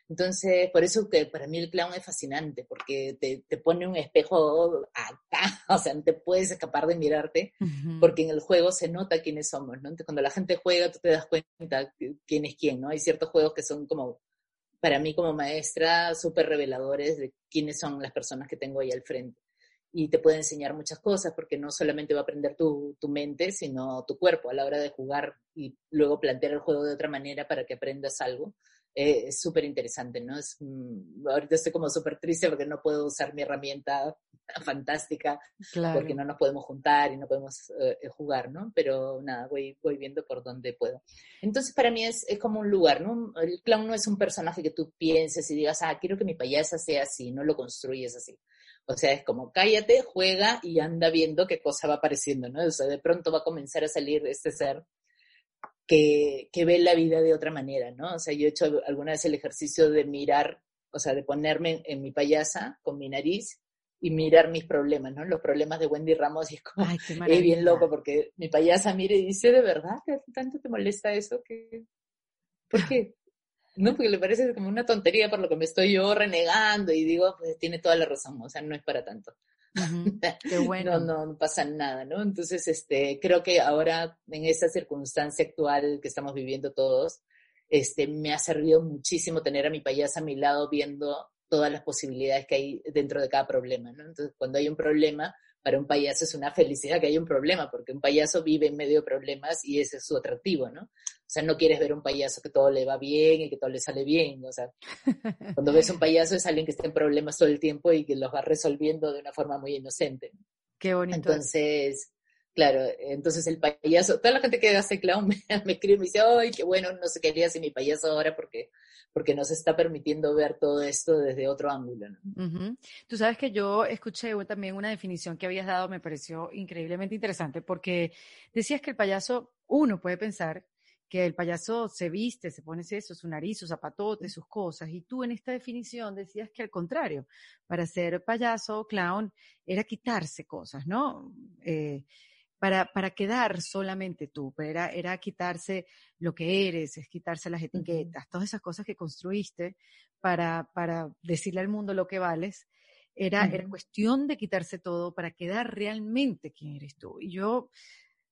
S2: Entonces, por eso que para mí el clown es fascinante, porque te, te pone un espejo acá, [laughs] o sea, no te puedes escapar de mirarte, porque en el juego se nota quiénes somos, ¿no? Entonces, cuando la gente juega, tú te das cuenta quién es quién, ¿no? Hay ciertos juegos que son como, para mí como maestra, súper reveladores de quiénes son las personas que tengo ahí al frente y te puede enseñar muchas cosas porque no solamente va a aprender tu, tu, mente, sino tu cuerpo a la hora de jugar y luego plantear el juego de otra manera para que aprendas algo. Eh, es súper interesante, ¿no? Es, mm, ahorita estoy como súper triste porque no puedo usar mi herramienta [laughs] fantástica porque no nos podemos juntar y no podemos eh, jugar, ¿no? Pero nada, voy, voy viendo por dónde puedo. Entonces para mí es, es como un lugar, ¿no? El clown no es un personaje que tú pienses y digas, ah, quiero que mi payasa sea así, no lo construyes así o sea, es como cállate, juega y anda viendo qué cosa va apareciendo, ¿no? O sea, de pronto va a comenzar a salir este ser que, que ve la vida de otra manera, ¿no? O sea, yo he hecho alguna vez el ejercicio de mirar, o sea, de ponerme en, mi payasa con mi nariz y mirar mis problemas, ¿no? Los problemas de Wendy Ramos y es como, Ay, bien loco porque mi payasa mire y dice, ¿de verdad tanto te molesta eso? que ¿Por qué? ¿No? Porque le parece como una tontería por lo que me estoy yo renegando y digo, pues tiene toda la razón, o sea, no es para tanto. [laughs]
S1: Qué bueno.
S2: no, no, pasa nada, ¿no? Entonces, este, creo que ahora, en esta circunstancia actual que estamos viviendo todos, este, me ha servido muchísimo tener a mi payasa a mi lado viendo todas las posibilidades que hay dentro de cada problema, ¿no? Entonces, cuando hay un problema, para un payaso es una felicidad que haya un problema, porque un payaso vive en medio de problemas y ese es su atractivo, ¿no? O sea, no quieres ver un payaso que todo le va bien y que todo le sale bien, o sea, [laughs] cuando ves un payaso es alguien que está en problemas todo el tiempo y que los va resolviendo de una forma muy inocente.
S1: Qué bonito.
S2: Entonces, claro, entonces el payaso, toda la gente que hace clown [laughs] me, me escribe y me dice, ay, qué bueno, no sé qué haría mi payaso ahora porque porque nos está permitiendo ver todo esto desde otro ángulo.
S1: Tú sabes que yo escuché también una definición que habías dado, me pareció increíblemente interesante, porque decías que el payaso, uno puede pensar que el payaso se viste, se pone eso, su nariz, sus zapatotes, sus cosas, y tú en esta definición decías que al contrario, para ser payaso o clown era quitarse cosas, ¿no? Eh, para, para quedar solamente tú, era, era quitarse lo que eres, es quitarse las etiquetas, todas esas cosas que construiste para, para decirle al mundo lo que vales. Era, era cuestión de quitarse todo para quedar realmente quién eres tú. Y yo,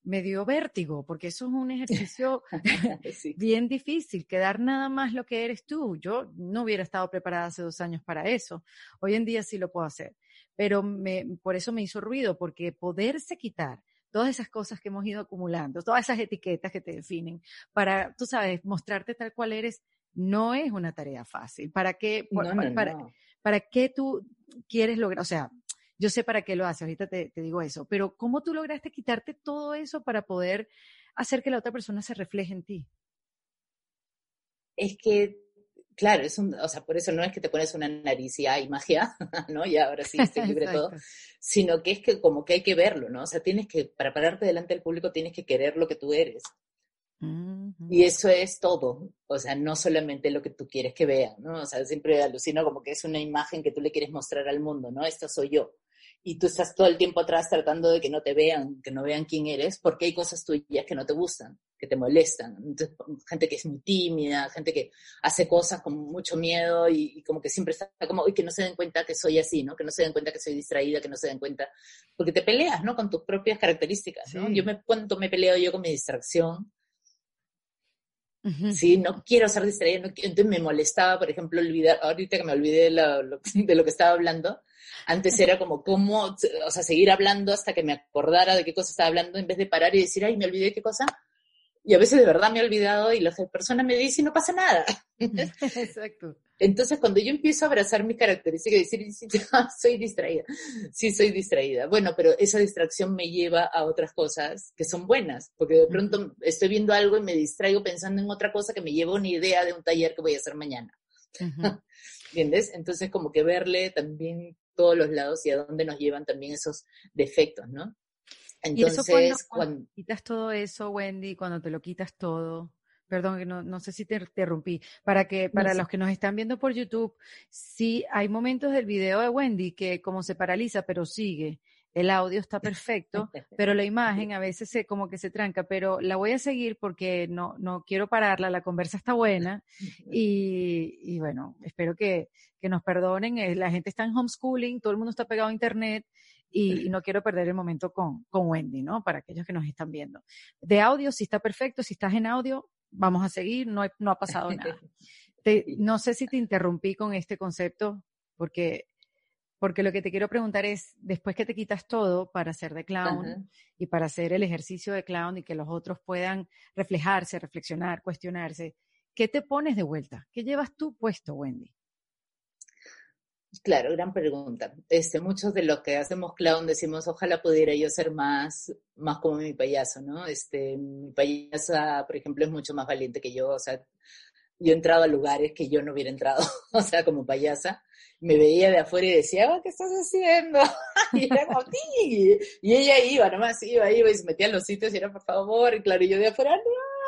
S1: me dio vértigo, porque eso es un ejercicio [laughs] bien difícil, quedar nada más lo que eres tú. Yo no hubiera estado preparada hace dos años para eso. Hoy en día sí lo puedo hacer, pero me, por eso me hizo ruido, porque poderse quitar todas esas cosas que hemos ido acumulando, todas esas etiquetas que te definen, para, tú sabes, mostrarte tal cual eres, no es una tarea fácil. ¿Para qué, para, para qué tú quieres lograr? O sea, yo sé para qué lo haces, ahorita te, digo eso, pero ¿cómo tú lograste quitarte todo eso para poder hacer que la otra persona se refleje en ti?
S2: Es que, claro, es un, o sea, por eso no es que te pones una nariz y hay magia, [laughs] ¿no? Y ahora sí estoy libre todo, sino que es que como que hay que verlo, ¿no? O sea, tienes que, para pararte delante del público, tienes que querer lo que tú eres. Y eso es todo, o sea, no solamente lo que tú quieres que vean, ¿no? O sea, siempre alucino como que es una imagen que tú le quieres mostrar al mundo, ¿no? Esto soy yo y tú estás todo el tiempo atrás tratando de que no te vean, que no vean quién eres, porque hay cosas tuyas que no te gustan, que te molestan. Entonces, gente que es muy tímida, gente que hace cosas con mucho miedo y, como que siempre está como, y que no se den cuenta que soy así, ¿no? Que no se den cuenta que soy distraída, que no se den cuenta, porque te peleas, ¿no? Con tus propias características, ¿no? Yo me, cuánto me peleo yo con mi distracción, Sí, no quiero ser distraída. entonces me molestaba, por ejemplo, olvidar, ahorita que me olvidé de lo, [laughs] de lo que estaba hablando, antes era como cómo, o sea, seguir hablando hasta que me acordara de qué cosa estaba hablando en vez de parar y decir, ay, me olvidé qué cosa. Y a veces de verdad me he olvidado y la persona me dice y no pasa nada. [laughs] Exacto. Entonces, cuando yo empiezo a abrazar mi característica y decir, sí, [laughs] soy distraída, sí, soy distraída. Bueno, pero esa distracción me lleva a otras cosas que son buenas, porque de pronto estoy viendo algo y me distraigo pensando en otra cosa que me lleva una idea de un taller que voy a hacer mañana. [laughs] ¿Entiendes? Entonces, como que verle también todos los lados y a dónde nos llevan también esos defectos, ¿no?
S1: Entonces, cuando, quitas todo eso, Wendy, cuando te lo quitas todo, perdón, no, no sé si te interrumpí, para que, para los que nos están viendo por YouTube, sí hay momentos del video de Wendy que como se paraliza, pero sigue. El audio está perfecto, pero la [laughs] imagen a veces se, como que se tranca, pero la voy a seguir porque no, no quiero pararla, la conversa está buena [laughs] y, y bueno, espero que, que nos perdonen. Eh, la gente está en homeschooling, todo el mundo está pegado a internet y, no quiero perder el momento con, con Wendy, ¿no? Para aquellos que nos están viendo. De audio, si está perfecto, si estás en audio, vamos a seguir, no, no ha pasado nada. [laughs] no sé si te interrumpí con este concepto, porque porque lo que te quiero preguntar es, después que te quitas todo para ser de clown y para hacer el ejercicio de clown y que los otros puedan reflejarse, reflexionar, cuestionarse, ¿qué te pones de vuelta? ¿Qué llevas tú puesto, Wendy?
S2: Claro, gran pregunta. Este, muchos de los que hacemos clown decimos, ojalá pudiera yo ser más, más como mi payaso, ¿no? Este, mi payasa, por ejemplo, es mucho más valiente que yo, o sea, yo he entrado a lugares que yo no hubiera entrado, [laughs] o sea, como payasa, me veía de afuera y decía, oh, ¿qué estás haciendo? [laughs] y era como, y ella iba, nomás iba, iba y se metía en los sitios y era, por favor, y claro, y yo de afuera, no,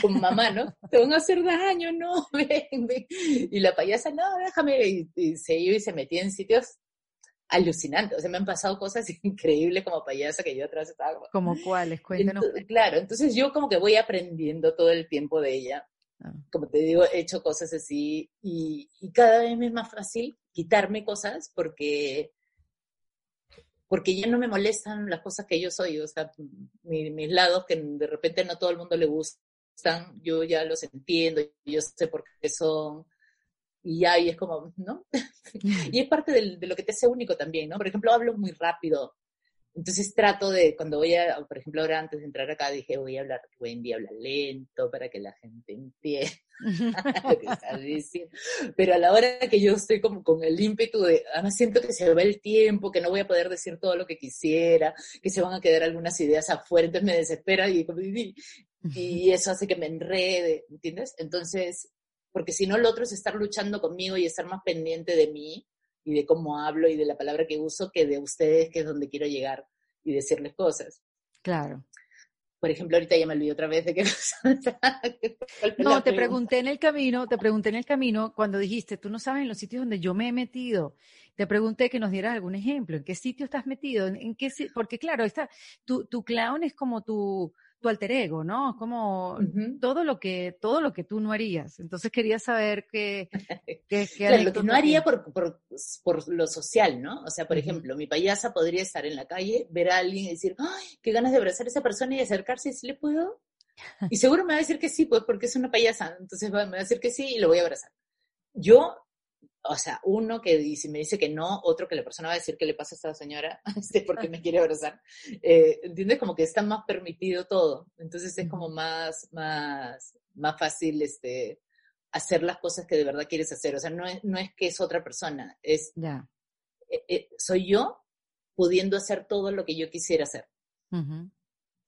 S2: como mamá, ¿no? Te van a hacer daño, no, [laughs] ven, ven. Y la payasa, no, déjame, y, se iba y se metía en sitios alucinantes, o sea, me han pasado cosas [laughs] increíbles como payasa que yo atrás estaba como...
S1: ¿Como cuáles? Cuéntanos.
S2: claro, entonces yo como que voy aprendiendo todo el tiempo de ella Ah. Como te digo, he hecho cosas así y, cada vez me es más fácil quitarme cosas porque, porque ya no me molestan las cosas que yo soy, o sea, mis lados que de repente no todo el mundo le gustan, yo ya los entiendo, yo sé por qué son, y ya, y es como, ¿no? [laughs] y es parte de lo que te hace único también, ¿no? Por ejemplo, hablo muy rápido, entonces trato de, cuando voy a, por ejemplo, ahora antes de entrar acá dije, voy a hablar, Wendy habla lento para que la gente entienda [laughs] lo que estás [laughs] diciendo. Pero a la hora que yo estoy como con el ímpetu de, además siento que se va el tiempo, que no voy a poder decir todo lo que quisiera, que se van a quedar algunas ideas afuera, entonces me desespera y, y eso hace que me enrede, ¿entiendes? Entonces, porque si no, lo otro es estar luchando conmigo y estar más pendiente de mí y de cómo hablo y de la palabra que uso que de ustedes, que es donde quiero llegar y decirles cosas.
S1: Claro.
S2: por ejemplo, ahorita ya me olvidé otra vez de qué [laughs]
S1: No, te pregunté en el camino, te pregunté en el camino cuando dijiste, tú no sabes en los sitios donde yo me he metido. Te pregunté que nos dieras algún ejemplo, ¿en qué sitio estás metido? ¿En, qué porque claro, está, tu, tu clown es como tu, tu alter ego, ¿no? Como todo lo que todo lo que tú no harías. Entonces quería saber qué, [laughs] qué,
S2: lo que no haría por, por, por, lo social, ¿no? O sea, por ejemplo, mi payasa podría estar en la calle, ver a alguien y decir, ¡ay, qué ganas de abrazar a esa persona y acercarse si le puedo! [laughs] Y seguro me va a decir que sí, pues porque es una payasa. Entonces me va a decir que sí y lo voy a abrazar. Yo o sea, uno que si me dice que no, otro que la persona va a decir qué le pasa a esta señora, [laughs] este, porque me quiere abrazar. Eh, ¿Entiendes? Como que está más permitido todo. Entonces es como más, más, más fácil este, hacer las cosas que de verdad quieres hacer. O sea, no es, no es que es otra persona, es eh, eh, soy yo pudiendo hacer todo lo que yo quisiera hacer.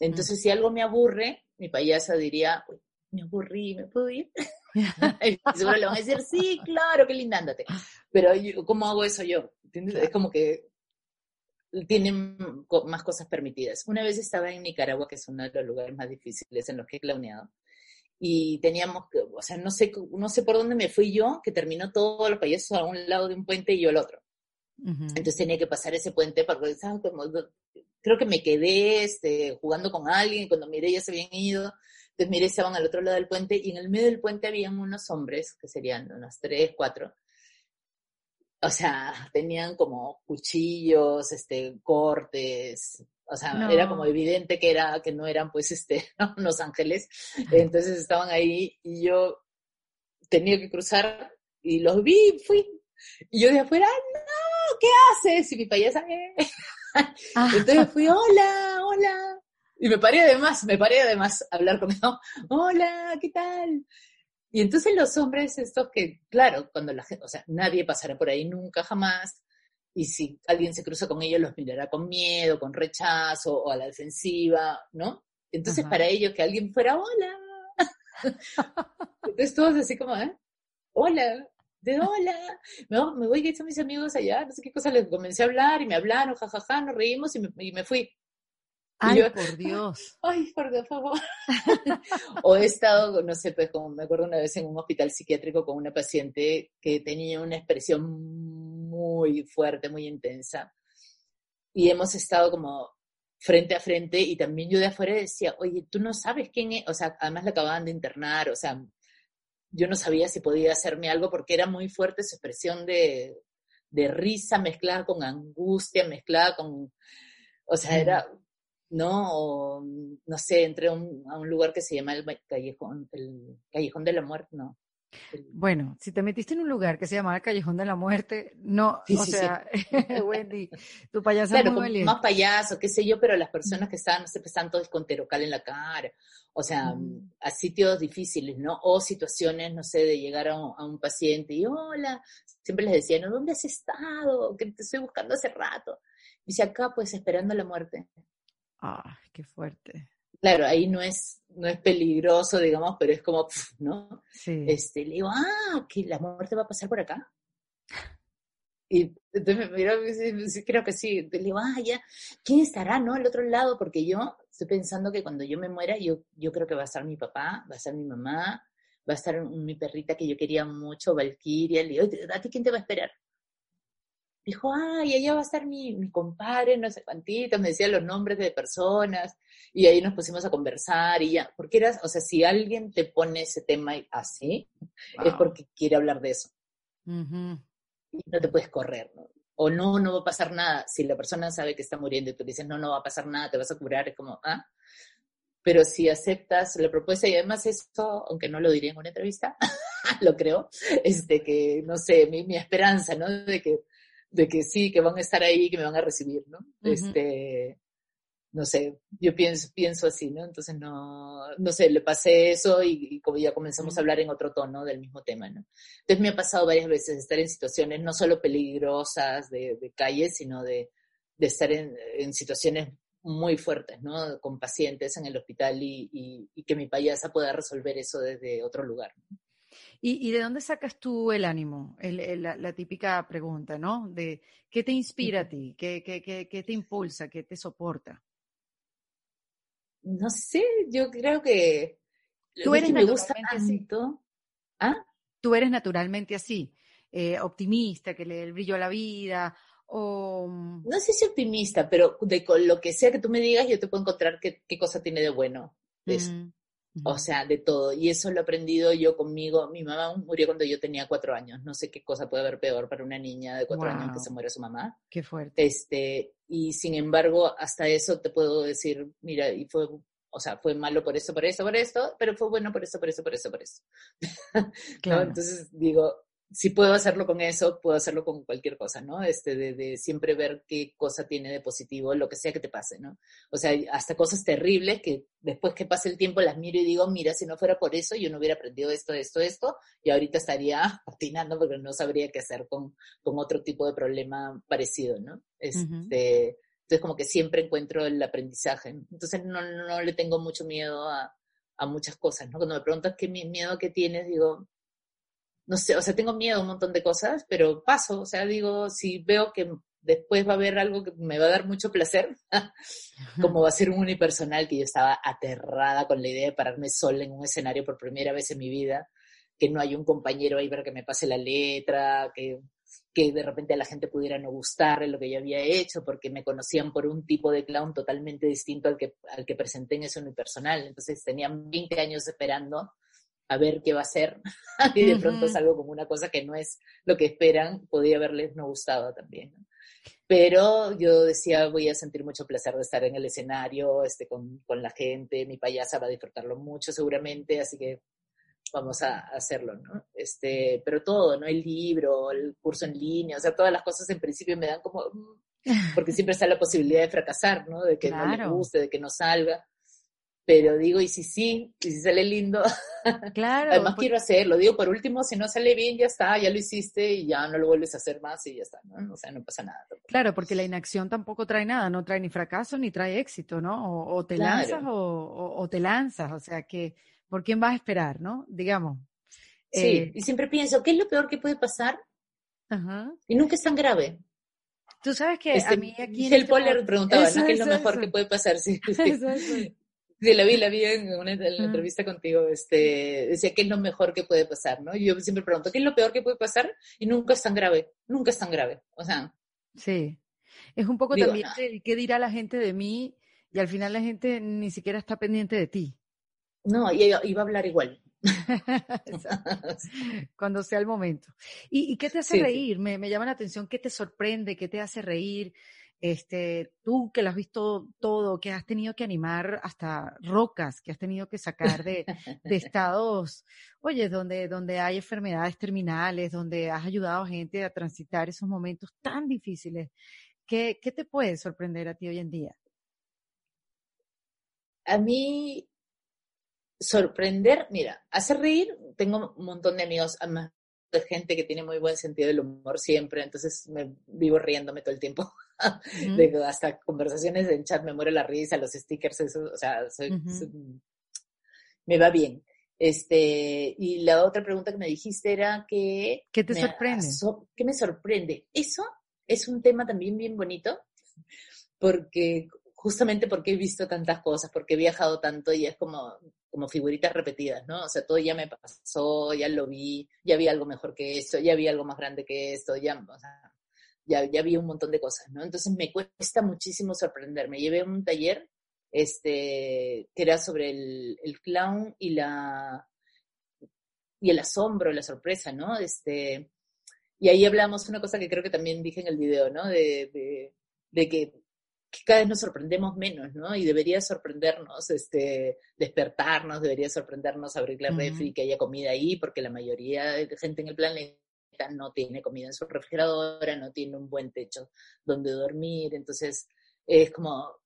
S2: Entonces, si algo me aburre, mi payasa diría, me aburrí, ¿me puedo ir? [laughs] [laughs] y seguro le van a decir, sí, claro, qué linda, ándate. Pero ¿cómo hago eso yo? Es como que tienen más cosas permitidas. Una vez estaba en Nicaragua, que es uno de los lugares más difíciles en los que he clowneado, y teníamos que, o sea, no sé, no sé por dónde me fui yo, que terminó todos los payasos a un lado de un puente y yo al otro. Entonces tenía que pasar ese puente porque creo que me quedé este, jugando con alguien cuando miré ya se habían ido entonces, mire, estaban al otro lado del puente y en el medio del puente habían unos hombres, que serían unos tres, cuatro. O sea, tenían como cuchillos, este, cortes, o sea, era como evidente que era, que no eran pues este, [laughs] unos ángeles. Entonces estaban ahí y yo tenía que cruzar y los vi, fui. Y yo de afuera, no, ¿qué haces? Y mi payasa, eh. [laughs] Entonces fui, hola, hola. Y me paré además, me paré además a hablar con ellos. Hola, ¿qué tal? Y entonces los hombres estos que, claro, cuando la gente, o sea, nadie pasará por ahí nunca jamás, y si alguien se cruza con ellos los mirará con miedo, con rechazo o a la defensiva, ¿no? Entonces para ellos que alguien fuera, hola. [laughs] entonces todos así como, ¿eh? Hola, de hola, me, voy que están mis amigos allá, no sé qué cosa, les comencé a hablar y me hablaron, jajaja, nos reímos y me, y me fui. [laughs]
S1: Ay, por Dios.
S2: Ay, por favor. [laughs] o he estado, no sé, pues como me acuerdo una vez en un hospital psiquiátrico con una paciente que tenía una expresión muy fuerte, muy intensa. Y hemos estado como frente a frente y también yo de afuera decía, oye, tú no sabes quién es, o sea, además la acababan de internar, o sea, yo no sabía si podía hacerme algo porque era muy fuerte su expresión de, de risa mezclada con angustia, mezclada con, o sea, era ¿no? no sé, entré a un, lugar que se llama el Callejón, el Callejón de la Muerte, ¿no?
S1: Bueno, si te metiste en un lugar que se llama el Callejón de la Muerte, no, o sea, [laughs] Wendy, tu payaso
S2: claro, más payaso, qué sé yo, pero las personas que estaban, no sé, están todos con terocal en la cara, o sea, mm. a sitios difíciles, ¿no? O situaciones, no sé, de llegar a un, paciente y, hola, siempre les decía, ¿no? ¿Dónde has estado? Que te estoy buscando hace rato. Y dice, acá, pues, esperando la muerte.
S1: Ah, qué fuerte.
S2: Claro, ahí no es, no es peligroso, digamos, pero es como, ¿no? Sí. Este, le digo, ah, que la muerte va a pasar por acá. [laughs] Y entonces me miró, creo que sí. Le digo, ah, ya, ¿quién estará, no? Al otro lado, porque yo estoy pensando que cuando yo me muera, yo, yo creo que va a estar mi papá, va a estar mi mamá, va a estar mi perrita que yo quería mucho, Valkyria. Le digo, ¿a ti quién te va a esperar? Dijo, ay, allá va a estar mi, mi compadre, no sé cuántitos, me decía los nombres de personas, y ahí nos pusimos a conversar y ya, porque eras, o sea, si alguien te pone ese tema así, es porque quiere hablar de eso. Y no te puedes correr, ¿no? O no, no va a pasar nada. Si la persona sabe que está muriendo y tú dices, no, no va a pasar nada, te vas a curar, es como, ah. Pero si aceptas la propuesta y además esto, aunque no lo diría en una entrevista, [laughs] lo creo, este que, no sé, mi, mi esperanza, ¿no? De que de que sí, que van a estar ahí, que me van a recibir, ¿no? Este, no sé, yo pienso, pienso así, ¿no? Entonces no, no sé, le pasé eso y, como ya comenzamos a hablar en otro tono del mismo tema, ¿no? Entonces me ha pasado varias veces estar en situaciones no solo peligrosas de, de calle, sino de, de estar en, en, situaciones muy fuertes, ¿no? Con pacientes en el hospital y, y, y, que mi payasa pueda resolver eso desde otro lugar. ¿no?
S1: ¿Y, de dónde sacas tú el ánimo? la, típica pregunta, ¿no? De qué te inspira a ti, qué, qué, qué, te impulsa, qué te soporta.
S2: no sé, yo creo que...
S1: Tú eres
S2: me gusta
S1: tanto. ¿Ah? Tú eres naturalmente así, eh, optimista, que le dé el brillo a la vida, o...
S2: Mm, no sé si optimista, pero de lo que sea que tú me digas, yo te puedo encontrar qué, qué cosa tiene de bueno. Mm, o sea, de todo. Y eso lo he aprendido yo conmigo. Mi mamá murió cuando yo tenía cuatro años. No sé qué cosa puede haber peor para una niña de cuatro años que se muere su mamá.
S1: Qué fuerte.
S2: Este, y sin embargo, hasta eso te puedo decir, mira, y fue o sea, fue malo por eso, por eso, por esto, pero fue bueno por eso, por eso, por eso, por eso. [laughs] Claro. Entonces digo, si puedo hacerlo con eso, puedo hacerlo con cualquier cosa, ¿no? Este, de, siempre ver qué cosa tiene de positivo, lo que sea que te pase, ¿no? O sea, hasta cosas terribles que después que pase el tiempo las miro y digo, mira, si no fuera por eso, yo no hubiera aprendido esto, esto, esto, y ahorita estaría [laughs] patinando porque no sabría qué hacer con, con otro tipo de problema parecido, ¿no? Este, Entonces, como que siempre encuentro el aprendizaje. Entonces, no, no le tengo mucho miedo a, a muchas cosas, ¿no? Cuando me preguntas qué miedo que tienes, digo, no sé, o sea, tengo miedo a un montón de cosas, pero paso, o sea, digo, si veo que después va a haber algo que me va a dar mucho placer, [laughs] como va a ser un unipersonal, que yo estaba aterrada con la idea de pararme sola en un escenario por primera vez en mi vida, que no hay un compañero ahí para que me pase la letra, que, que de repente a la gente pudiera no gustarle lo que yo había hecho, porque me conocían por un tipo de clown totalmente distinto al que, al que presenté en ese unipersonal. Entonces tenían 20 años esperando a ver qué va a ser [laughs] y de pronto es algo como una cosa que no es lo que esperan, podría haberles no gustado también. Pero yo decía, voy a sentir mucho placer de estar en el escenario, este, con, con la gente, mi payasa va a disfrutarlo mucho seguramente, así que vamos a, hacerlo, ¿no? Este, pero todo, ¿no? El libro, el curso en línea, o sea, todas las cosas en principio me dan como, mm, porque siempre está la posibilidad de fracasar, ¿no? De que no le guste, de que no salga pero digo, y si sí, y si sale lindo, [laughs] claro, además pues quiero hacerlo, digo, por último, si no sale bien, ya está, ya lo hiciste y ya no lo vuelves a hacer más y ya está, ¿no? O sea, no pasa nada.
S1: Claro, porque la inacción tampoco trae nada, no trae ni fracaso ni trae éxito, ¿no? O, te lanzas o, te lanzas, o sea, que, ¿por quién vas a esperar, no? Digamos.
S2: Sí, eh, y siempre pienso, ¿qué es lo peor que puede pasar? Ajá. Y nunca es tan grave.
S1: Tú sabes que a este, mí aquí...
S2: El Poller preguntaba, ¿no? ¿Qué es lo mejor que puede pasar? [laughs] Sí, sí. Sí, la vi, la vi en una entrevista contigo, este, decía que es lo mejor que puede pasar, ¿no? yo siempre pregunto, ¿qué es lo peor que puede pasar? Y nunca es tan grave, nunca es tan grave, o sea.
S1: Sí, es un poco también qué dirá la gente de mí y al final la gente ni siquiera está pendiente de ti.
S2: No, y iba a hablar igual. [laughs]
S1: Cuando sea el momento. ¿Y, qué te hace reír? Me, me llama la atención, ¿qué te sorprende? ¿Qué te hace reír? Este, tú que lo has visto todo, que has tenido que animar hasta rocas, que has tenido que sacar de, de [laughs] estados, oye, donde, donde hay enfermedades terminales, donde has ayudado a gente a transitar esos momentos tan difíciles. ¿Qué, qué te puede sorprender a ti hoy en día?
S2: A mí, sorprender, mira, hacer reír, tengo un montón de amigos, de gente que tiene muy buen sentido del humor siempre, entonces me vivo riéndome todo el tiempo. Hasta conversaciones en chat me muero la risa, los stickers, eso, o sea, me va bien. Este, y la otra pregunta que me dijiste era que...
S1: ¿Qué te sorprende?
S2: ¿Qué me sorprende? Eso es un tema también bien bonito, porque justamente porque he visto tantas cosas, porque he viajado tanto y es como, como figuritas repetidas, ¿no? O sea, todo ya me pasó, ya lo vi, ya vi algo mejor que esto, ya vi algo más grande que esto, ya, o sea, ya, ya vi un montón de cosas, ¿no? Entonces me cuesta muchísimo sorprenderme. Llevé un taller este, que era sobre el, el clown y la y el asombro, la sorpresa, ¿no? Este, y ahí hablamos una cosa que creo que también dije en el video, ¿no? De, de, de que que cada vez nos sorprendemos menos, ¿no? Y debería sorprendernos, este, despertarnos, debería sorprendernos abrir la refri y que haya comida ahí, porque la mayoría de gente en el no tiene comida en su refrigeradora, no tiene un buen techo donde dormir, entonces es como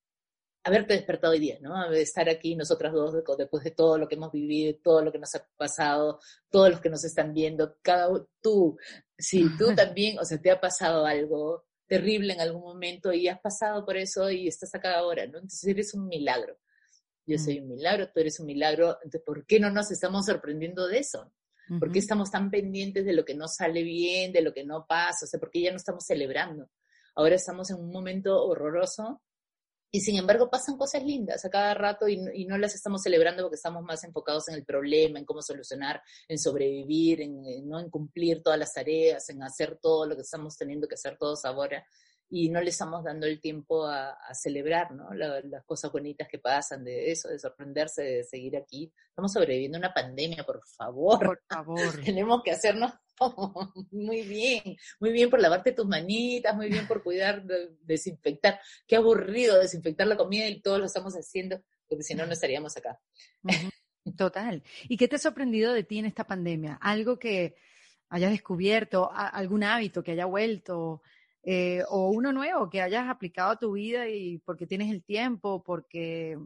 S2: haberte despertado hoy día, ¿no? Estar aquí nosotras dos después de todo lo que hemos vivido, todo lo que nos ha pasado, todos los que nos están viendo, cada tú, si tú [laughs] también, o sea, te ha pasado algo, terrible en algún momento y has pasado por eso y estás acá ahora, ¿no? Entonces eres un milagro. Yo soy mm. un milagro, tú eres un milagro. Entonces, ¿por qué no nos estamos sorprendiendo de eso? ¿Por qué estamos tan pendientes de lo que no sale bien, de lo que no pasa? O sea, ¿por qué ya no estamos celebrando? Ahora estamos en un momento horroroso Y sin embargo pasan cosas lindas a cada rato y, y, no las estamos celebrando porque estamos más enfocados en el problema, en cómo solucionar, en sobrevivir, en, no en cumplir todas las tareas, en hacer todo lo que estamos teniendo que hacer todos ahora y no le estamos dando el tiempo a, celebrar ¿no? las cosas bonitas que pasan, de eso, de sorprenderse, de seguir aquí. Estamos sobreviviendo a una pandemia, por favor.
S1: Por [laughs] favor.
S2: Tenemos que hacernos [laughs] muy bien, muy bien por lavarte tus manitas, muy bien por cuidar, de, desinfectar. Qué aburrido desinfectar la comida y todos lo estamos haciendo, porque si no, no estaríamos acá. [laughs]
S1: Total. ¿Y qué te ha sorprendido de ti en esta pandemia? Algo que hayas descubierto, algún hábito que haya vuelto, eh, o uno nuevo que hayas aplicado a tu vida y porque tienes el tiempo, porque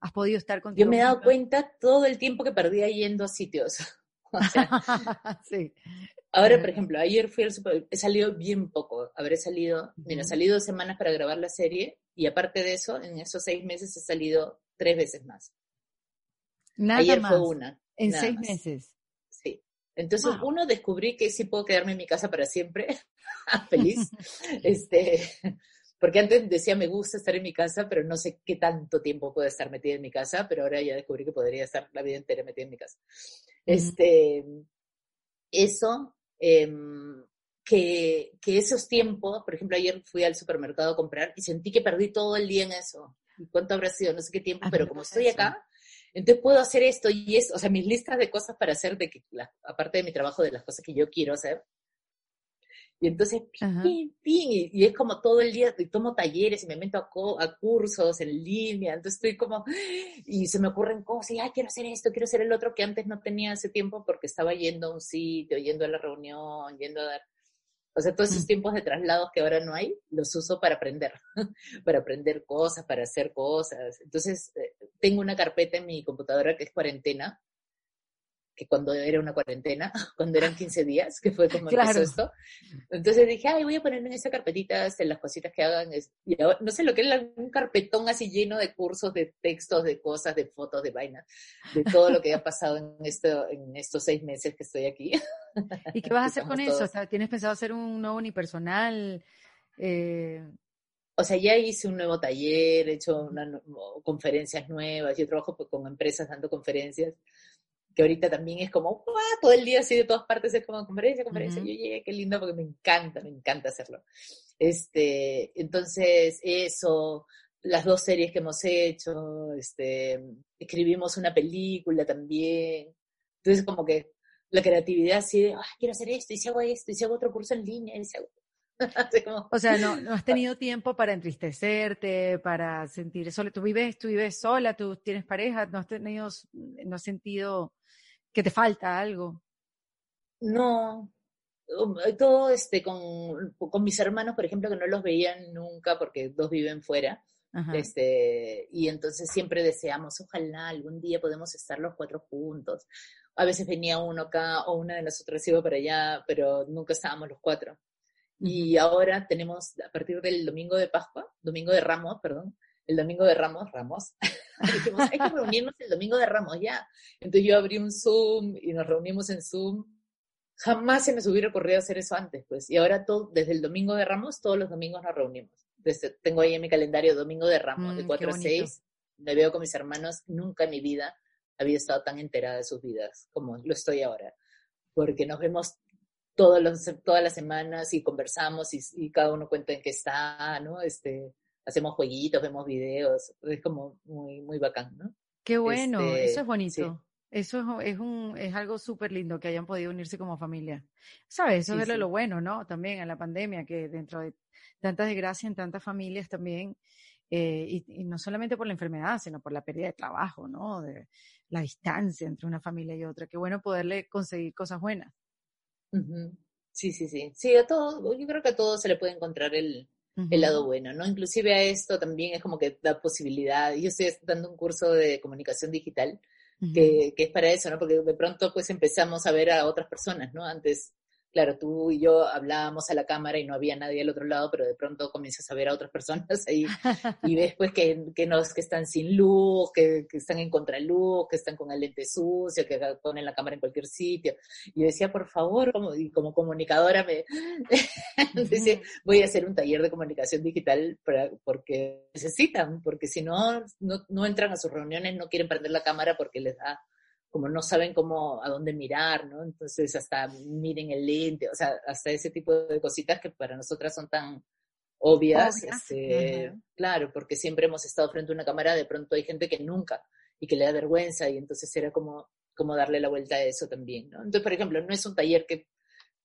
S1: has podido estar contigo.
S2: Yo me he dado cuenta todo el tiempo que perdía yendo a sitios. [laughs] [laughs]
S1: sí.
S2: Ahora, por ejemplo, ayer fui al super, he salido bien poco, habré salido, mira, he salido dos semanas para grabar la serie y aparte de eso, en esos seis meses he salido tres veces más.
S1: Nada ayer fue una. En seis meses.
S2: Entonces, uno, descubrí que sí puedo quedarme en mi casa para siempre. [laughs] feliz. [laughs] este, [laughs] porque antes decía me gusta estar en mi casa, pero no sé qué tanto tiempo puedo estar metida en mi casa, pero ahora ya descubrí que podría estar la vida entera metida en mi casa. Este, eso, em, que, que, esos tiempos, por ejemplo, ayer fui al supermercado a comprar y sentí que perdí todo el día en eso. ¿Y cuánto habrá sido? No sé qué tiempo, pero como estoy acá, entonces puedo hacer esto y eso, o sea, mis listas de cosas para hacer, de que aparte de mi trabajo, de las cosas que yo quiero hacer, y entonces, ping, ping, y, es como todo el día, tomo talleres y me meto a, a, cursos en línea, entonces estoy como, y se me ocurren cosas, y, ay, quiero hacer esto, quiero hacer el otro, que antes no tenía ese tiempo porque estaba yendo a un sitio, yendo a la reunión, yendo a dar, o sea, todos esos mm. tiempos de traslados que ahora no hay, los uso para aprender, [laughs] para aprender cosas, para hacer cosas. Entonces, eh, tengo una carpeta en mi computadora que es cuarentena, que cuando era una cuarentena, [laughs] cuando eran 15 días, que fue como empezó esto. Entonces dije, ay, voy a poner en esa carpetita este, las cositas que hagan. Y no sé lo que es un carpetón así lleno de cursos, de textos, de cosas, de fotos, de vainas, de todo lo que ha pasado en, esto, en estos seis meses que estoy aquí.
S1: ¿Y qué vas a [laughs] hacer con eso? ¿Tienes pensado hacer un nuevo unipersonal? Eh...
S2: O sea, ya hice un nuevo taller, he hecho una, conferencias nuevas, yo trabajo con empresas dando conferencias que ahorita también es como, todo el día así de todas partes es como conferencia, conferencia, yo llegué, qué lindo, porque me encanta, me encanta hacerlo. Este, entonces, eso, las dos series que hemos hecho, este, escribimos una película también, entonces como que la creatividad así de, quiero hacer esto, y si hago esto, y si hago otro curso en línea, y si hago... [laughs]
S1: O sea, no, no has [laughs] tenido tiempo para entristecerte, para sentir solo. Tú vives, tú vives sola, tú tienes pareja, no has tenido, no has sentido que te falta algo.
S2: No, um, todo este con, con, mis hermanos, por ejemplo, que no los veían nunca porque dos viven fuera. Este, y entonces siempre deseamos, ojalá algún día podemos estar los cuatro juntos. A veces venía uno acá o una de nosotros iba para allá, pero nunca estábamos los cuatro. Y ahora tenemos, a partir del domingo de Pascua, domingo de Ramos, perdón, el domingo de Ramos, Ramos, [laughs] dijimos, hay que reunirnos el domingo de Ramos ya. Entonces yo abrí un Zoom y nos reunimos en Zoom. Jamás se me hubiera ocurrido hacer eso antes, pues. Y ahora todo, desde el domingo de Ramos, todos los domingos nos reunimos. Desde, tengo ahí en mi calendario domingo de Ramos, de 4 mm, a 6. Me veo con mis hermanos. Nunca en mi vida había estado tan enterada de sus vidas como lo estoy ahora. Porque nos vemos todos los, todas las semanas y conversamos y, y, cada uno cuenta en qué está, ¿no? Este, hacemos jueguitos, vemos videos, es como muy, muy bacán, ¿no?
S1: Qué bueno, este, eso es bonito. Eso es, un, es algo súper lindo que hayan podido unirse como familia. ¿Sabes? Eso es lo bueno, ¿no? También en la pandemia, que dentro de tantas desgracias en tantas familias también, eh, y, no solamente por la enfermedad, sino por la pérdida de trabajo, ¿no? De la distancia entre una familia y otra. Qué bueno poderle conseguir cosas buenas.
S2: Sí, sí, sí. Sí, a todo, yo creo que a todo se le puede encontrar el, el lado bueno, ¿no? Inclusive a esto también es como que da posibilidad. Yo estoy dando un curso de comunicación digital que, que, es para eso, ¿no? Porque de pronto pues empezamos a ver a otras personas, ¿no? Antes claro, tú y yo hablábamos a la cámara y no había nadie al otro lado, pero de pronto comienzas a ver a otras personas ahí [laughs] y ves pues que, que, que están sin luz, que, que, están en contraluz, que están con el lente sucio, que ponen la cámara en cualquier sitio. Y decía, por favor, como, y como comunicadora me [laughs] dice, voy a hacer un taller de comunicación digital para, porque necesitan, porque si no, no, no entran a sus reuniones, no quieren prender la cámara porque les da como no saben cómo, a dónde mirar, ¿no? Entonces hasta miren el lente, o sea, hasta ese tipo de cositas que para nosotras son tan obvias, este, claro, porque siempre hemos estado frente a una cámara, de pronto hay gente que nunca y que le da vergüenza y entonces era como, como darle la vuelta a eso también, ¿no? Entonces, por ejemplo, no es un taller que,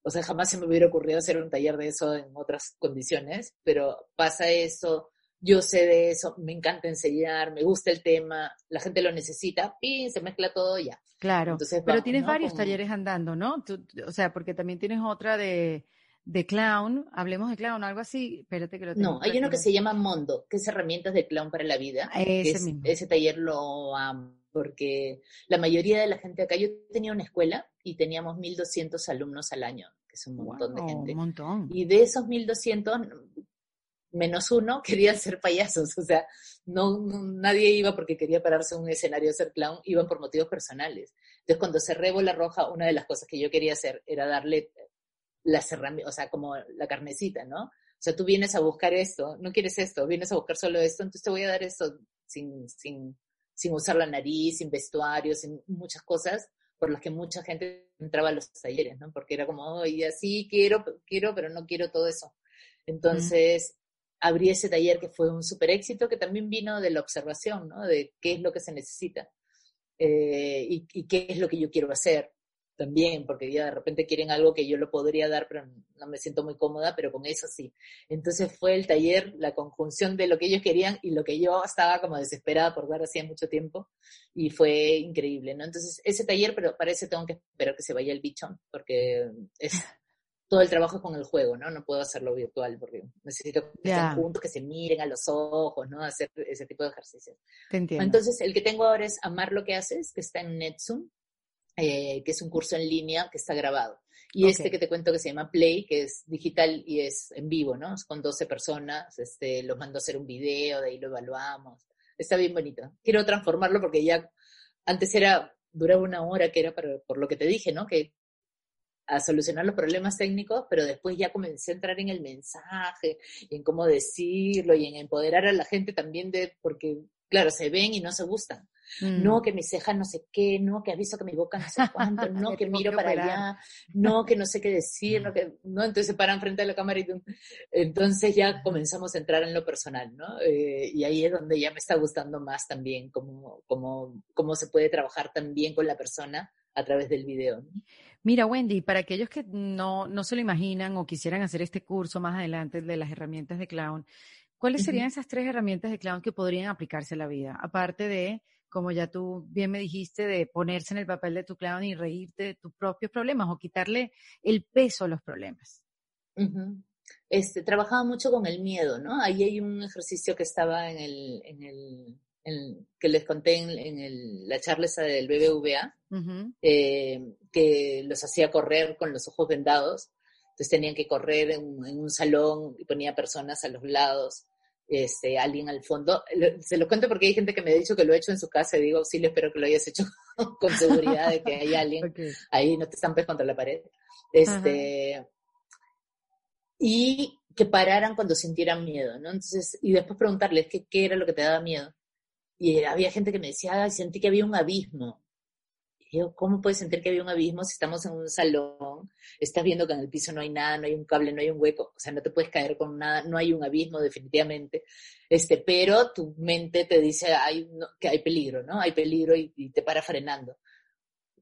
S2: o sea, jamás se me hubiera ocurrido hacer un taller de eso en otras condiciones, pero pasa eso, yo sé de eso, me encanta enseñar, me gusta el tema, la gente lo necesita, y se mezcla todo ya.
S1: Claro, Entonces, pero tienes varios talleres andando, ¿no? o sea, porque también tienes otra de, de clown, hablemos de clown, algo así, espérate que lo
S2: tengo. No, hay uno que se llama Mondo, que es herramientas de clown para la vida. Ese, ese taller lo amo, porque la mayoría de la gente acá, yo tenía una escuela y teníamos 1.200 alumnos al año, que es un montón de gente.
S1: Un montón.
S2: Y de esos 1.200, menos uno [laughs] querían ser payasos, o sea, no, nadie iba porque quería pararse en un escenario a ser clown, iban por motivos personales. Entonces, cuando cerré Bola Roja, una de las cosas que yo quería hacer era darle las herramientas, o sea, como la carnecita, ¿no? O sea, tú vienes a buscar esto, no quieres esto, vienes a buscar solo esto, entonces te voy a dar esto sin, sin, sin usar la nariz, sin vestuario, sin muchas cosas por las que mucha gente entraba a los talleres, ¿no? Porque era como, oye, así quiero, quiero, pero no quiero todo eso. Entonces, abrí ese taller que fue un super éxito, que también vino de la observación, ¿no? De qué es lo que se necesita eh, y, qué es lo que yo quiero hacer también, porque ya de repente quieren algo que yo lo podría dar, pero no me siento muy cómoda, pero con eso sí. Entonces fue el taller, la conjunción de lo que ellos querían y lo que yo estaba como desesperada por dar hacía mucho tiempo, y fue increíble, ¿no? Entonces ese taller, pero para eso tengo que esperar que se vaya el bichón, porque es [laughs] todo el trabajo es con el juego, ¿no? No puedo hacerlo virtual porque necesito que estén juntos, que se miren a los ojos, ¿no? Hacer ese tipo de ejercicios.
S1: Te entiendo.
S2: Entonces, el que tengo ahora es Amar lo que haces, que está en NetZoom, eh, que es un curso en línea que está grabado. Y este que te cuento que se llama Play, que es digital y es en vivo, ¿no? Es con 12 personas, este, los mando a hacer un video, de ahí lo evaluamos. Está bien bonito. Quiero transformarlo porque ya antes era, duraba una hora, que era por lo que te dije, ¿no? Que a solucionar los problemas técnicos, pero después ya comencé a entrar en el mensaje, en cómo decirlo y en empoderar a la gente también de, porque claro, se ven y no se gustan. No, mm. que mi ceja no sé qué, no, que aviso que mi boca no sé [laughs] cuánto, no, que miro para allá, no, que no sé qué decir, no, que, no, entonces se paran frente a la cámara y entonces ya comenzamos a entrar en lo personal, ¿no? Eh, y ahí es donde ya me está gustando más también cómo, cómo, cómo se puede trabajar también con la persona a través del video.
S1: Mira, Wendy, para aquellos que no, no se lo imaginan o quisieran hacer este curso más adelante de las herramientas de clown, ¿cuáles serían esas tres herramientas de clown que podrían aplicarse a la vida? Aparte de, como ya tú bien me dijiste, de ponerse en el papel de tu clown y reírte de tus propios problemas o quitarle el peso a los problemas.
S2: este, trabajaba mucho con el miedo, ¿no? Ahí hay un ejercicio que estaba en el, en el que les conté en, la charla esa del BBVA, eh, que los hacía correr con los ojos vendados. Entonces tenían que correr en, un salón y ponía personas a los lados, este, alguien al fondo. Se lo cuento porque hay gente que me ha dicho que lo ha hecho en su casa y digo, sí, le espero que lo hayas hecho [laughs] con seguridad de que hay alguien [laughs] ahí, no te estampes contra la pared. Este, y que pararan cuando sintieran miedo, ¿no? Entonces, y después preguntarles qué, qué era lo que te daba miedo. Y había gente que me decía, sentí que había un abismo. Y yo, ¿cómo puedes sentir que había un abismo si estamos en un salón? Estás viendo que en el piso no hay nada, no hay un cable, no hay un hueco, o sea, no te puedes caer con nada, no hay un abismo definitivamente. Este, pero tu mente te dice que hay peligro, ¿no? Hay peligro y te para frenando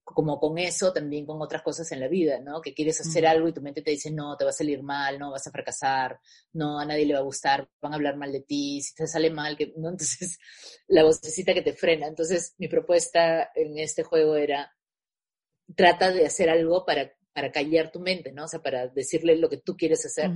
S2: como con eso, también con otras cosas en la vida, ¿no? Que quieres hacer algo y tu mente te dice, no, te va a salir mal, no, vas a fracasar, no, a nadie le va a gustar, van a hablar mal de ti, si te sale mal, que, ¿no? [laughs] Entonces, la vocecita que te frena. Entonces, mi propuesta en este juego era, trata de hacer algo para, para callar tu mente, ¿no? O sea, para decirle lo que tú quieres hacer.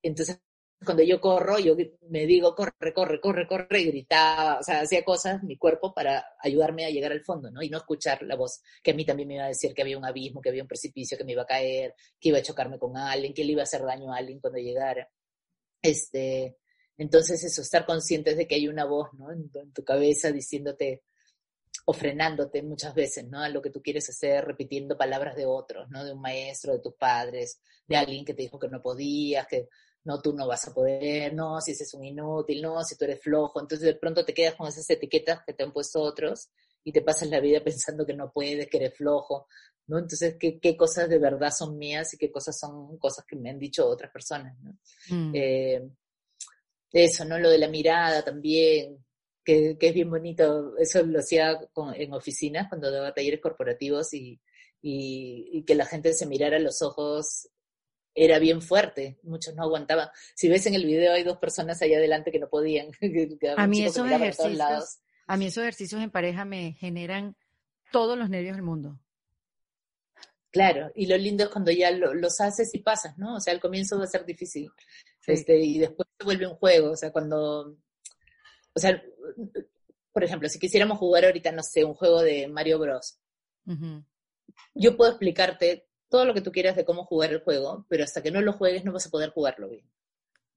S2: Entonces, cuando yo corro, yo me digo, corre, corre, corre, corre, y gritaba, o sea, hacía cosas, mi cuerpo, para ayudarme a llegar al fondo, ¿no? Y no escuchar la voz que a mí también me iba a decir que había un abismo, que había un precipicio, que me iba a caer, que iba a chocarme con alguien, que le iba a hacer daño a alguien cuando llegara. Este, entonces eso, estar conscientes de que hay una voz, ¿no? En, en tu cabeza diciéndote, o frenándote muchas veces, ¿no? A lo que tú quieres hacer, repitiendo palabras de otros, ¿no? De un maestro, de tus padres, de alguien que te dijo que no podías, que no, tú no vas a poder, no, si ese es un inútil, no, si tú eres flojo. Entonces de pronto te quedas con esas etiquetas que te han puesto otros y te pasas la vida [laughs] pensando que no puedes, que eres flojo, ¿no? Entonces, ¿qué, qué cosas de verdad son mías y qué cosas son cosas que me han dicho otras personas, ¿no? Mm. Eh, eso, ¿no? Lo de la mirada también, que, que, es bien bonito. Eso lo hacía en oficinas cuando daba talleres corporativos y, y, y, que la gente se mirara a los ojos era bien fuerte, muchos no aguantaban. Si ves en el video hay dos personas ahí adelante que no podían. [laughs]
S1: a mí esos ejercicios, a mí esos ejercicios en pareja me generan todos los nervios del mundo.
S2: Claro, y lo lindo es cuando ya los haces y pasas, ¿no? O sea, al comienzo va a ser difícil. Este, y después se vuelve un juego. O sea, cuando. O sea, por ejemplo, si quisiéramos jugar ahorita, no sé, un juego de Mario Bros. Yo puedo explicarte todo lo que tú quieras de cómo jugar el juego, pero hasta que no lo juegues no vas a poder jugarlo bien.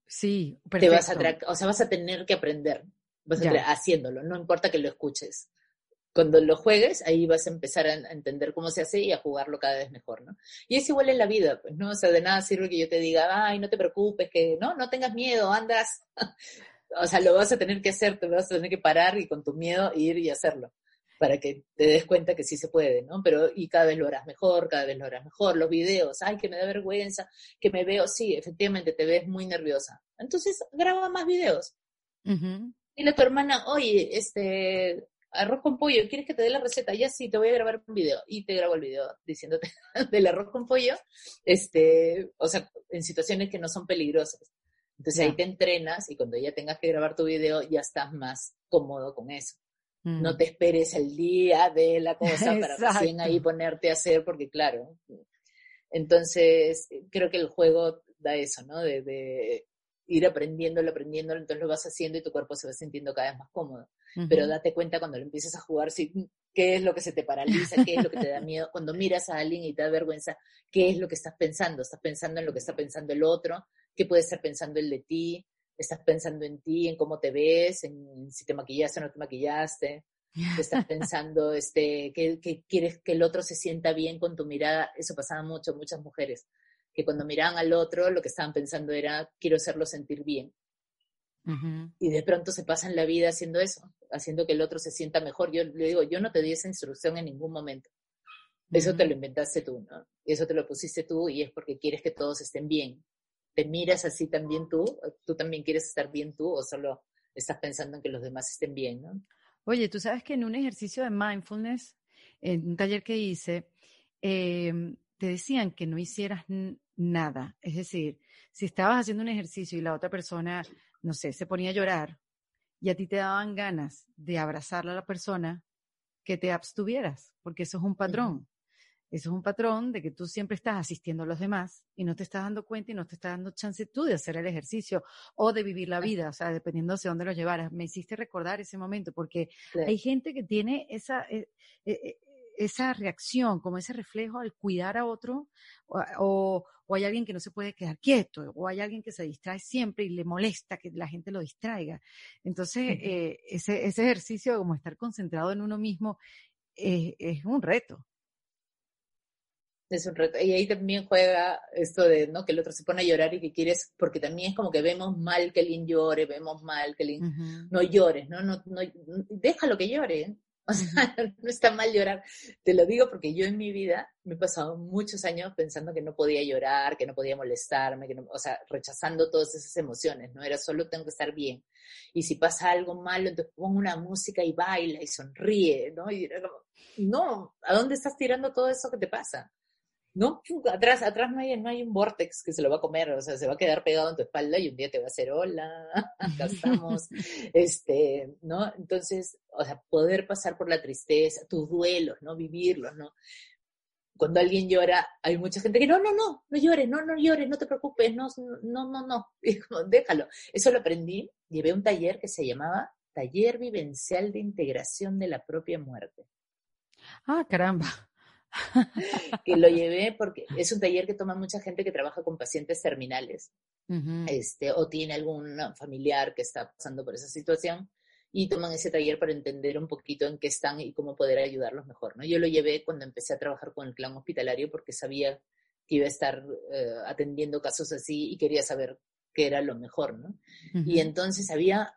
S1: Sí,
S2: perfecto. Te vas a o sea, vas a tener que aprender, vas a haciéndolo, no importa que lo escuches. Cuando lo juegues, ahí vas a empezar a entender cómo se hace y a jugarlo cada vez mejor, ¿no? Y es igual en la vida, pues, ¿no? O sea, de nada sirve que yo te diga, ay, no te preocupes, que no, no tengas miedo, andas. [laughs] o sea, lo vas a tener que hacer, te vas a tener que parar y con tu miedo ir y hacerlo para que te des cuenta que sí se puede, ¿no? Pero y cada vez lo harás mejor, cada vez lo harás mejor. Los videos, ay, que me da vergüenza, que me veo, sí, efectivamente te ves muy nerviosa. Entonces graba más videos. Y a tu hermana, oye, este, arroz con pollo, ¿quieres que te dé la receta? Ya sí, te voy a grabar un video. Y te grabo el video diciéndote [laughs] del arroz con pollo, este, o sea, en situaciones que no son peligrosas. Entonces ahí te entrenas y cuando ya tengas que grabar tu video ya estás más cómodo con eso. No mm. te esperes el día de la cosa [laughs] para recién ahí ponerte a hacer, porque claro. Entonces, creo que el juego da eso, ¿no? De, ir aprendiéndolo, aprendiéndolo, entonces lo vas haciendo y tu cuerpo se va sintiendo cada vez más cómodo. Pero date cuenta cuando lo empiezas a jugar, si, qué es lo que se te paraliza, qué es lo que te da miedo. Cuando miras a alguien y te da vergüenza, qué es lo que estás pensando. ¿Estás pensando en lo que está pensando el otro? ¿Qué puede estar pensando el de ti? Estás pensando en ti, en cómo te ves, en si te maquillaste o no te maquillaste, estás [laughs] pensando este, que, quieres que el otro se sienta bien con tu mirada, eso pasaba mucho, muchas mujeres, que cuando miraban al otro lo que estaban pensando era, quiero hacerlo sentir bien. Y de pronto se pasan la vida haciendo eso, haciendo que el otro se sienta mejor. Yo le digo, yo no te di esa instrucción en ningún momento. Eso te lo inventaste tú, ¿no? Eso te lo pusiste tú y es porque quieres que todos estén bien te miras así también tú? ¿Tú también quieres estar bien tú o solo estás pensando en que los demás estén bien, no?
S1: Oye, tú sabes que en un ejercicio de mindfulness, en un taller que hice, em, te decían que no hicieras nada. Es decir, si estabas haciendo un ejercicio y la otra persona, no sé, se ponía a llorar y a ti te daban ganas de abrazarla a la persona, que te abstuvieras, porque eso es un patrón. Eso es un patrón de que tú siempre estás asistiendo a los demás y no te estás dando cuenta y no te estás dando chance tú de hacer el ejercicio o de vivir la vida, o sea, dependiendo de dónde lo llevaras. Me hiciste recordar ese momento porque hay gente que tiene esa, eh, eh, eh, esa reacción, como ese reflejo al cuidar a otro, o, hay alguien que no se puede quedar quieto, o hay alguien que se distrae siempre y le molesta que la gente lo distraiga. Entonces, ese, ese, ejercicio como estar concentrado en uno mismo es un reto.
S2: Es un reto. Y ahí también juega esto de, ¿no? Que el otro se pone a llorar y que quieres, porque también es como que vemos mal que alguien llore, vemos mal que alguien no llores, ¿no? No, no, déjalo que llore. ¿eh? O sea, [laughs] no está mal llorar. Te lo digo porque yo en mi vida me he pasado muchos años pensando que no podía llorar, que no podía molestarme, que no, o sea, rechazando todas esas emociones, ¿no? Era solo tengo que estar bien. Y si pasa algo malo, entonces pongo una música y baila y sonríe, ¿no? Y era como, no, ¿a dónde estás tirando todo eso que te pasa? ¿No? Atrás, atrás no hay, no hay un vortex que se lo va a comer, o sea, se va a quedar pegado en tu espalda y un día te va a hacer hola, [laughs] acá estamos, [laughs] este, ¿no? Entonces, o sea, poder pasar por la tristeza, tus duelos, ¿no? Vivirlos, ¿no? cuando alguien llora, hay mucha gente que no, no, no, no llores, no, no llores, no te preocupes, no, no, no, no, [laughs] déjalo. Eso lo aprendí, llevé un taller que se llamaba Taller Vivencial de Integración de la Propia Muerte.
S1: Ah, caramba. [laughs]
S2: que lo llevé porque es un taller que toma mucha gente que trabaja con pacientes terminales este, o tiene algún familiar que está pasando por esa situación y toman ese taller para entender un poquito en qué están y cómo poder ayudarlos mejor. ¿no? Yo lo llevé cuando empecé a trabajar con el clan hospitalario porque sabía que iba a estar eh, atendiendo casos así y quería saber qué era lo mejor. ¿no? Y entonces había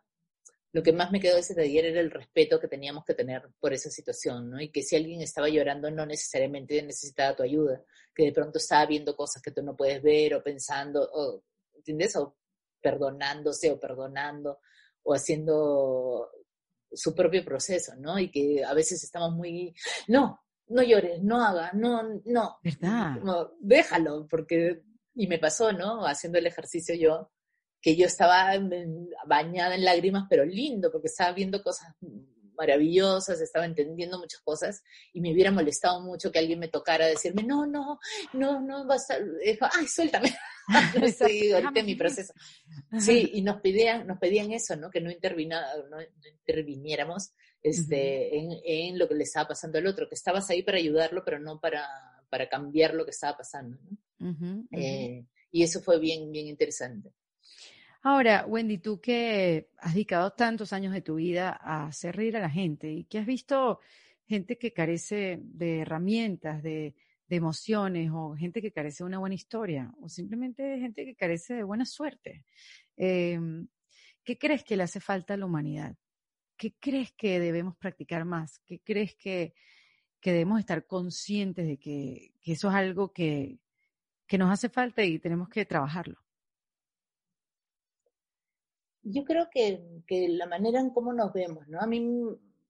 S2: lo que más me quedó de ese taller era el respeto que teníamos que tener por esa situación, ¿no? Y que si alguien estaba llorando no necesariamente necesitaba tu ayuda, que de pronto estaba viendo cosas que tú no puedes ver o pensando, o, ¿entiendes? O perdonándose o perdonando o haciendo su propio proceso, ¿no? Y que a veces estamos muy, no, no llores, no haga, no, no.
S1: ¿Verdad?
S2: déjalo, porque, y me pasó, ¿no? Haciendo el ejercicio yo, que yo estaba bañada en lágrimas, pero lindo, porque estaba viendo cosas maravillosas, estaba entendiendo muchas cosas y me hubiera molestado mucho que alguien me tocara decirme, no, no, no, no, vas a... ay, suéltame. [laughs] [laughs] sí, ahorita mi proceso. Sí, y nos pedían, nos pedían eso, ¿no? Que no, no, interviniéramos este, en, en, lo que le estaba pasando al otro, que estabas ahí para ayudarlo, pero no para, para cambiar lo que estaba pasando, ¿no? Eh, y eso fue bien, bien interesante.
S1: Ahora, Wendy, tú que has dedicado tantos años de tu vida a hacer reír a la gente y que has visto gente que carece de herramientas, de, emociones, o gente que carece de una buena historia, o simplemente gente que carece de buena suerte. Em, ¿Qué crees que le hace falta a la humanidad? ¿Qué crees que debemos practicar más? ¿Qué crees que, debemos estar conscientes de que, eso es algo que nos hace falta y tenemos que trabajarlo?
S2: Yo creo que, la manera en cómo nos vemos, ¿no? A mí,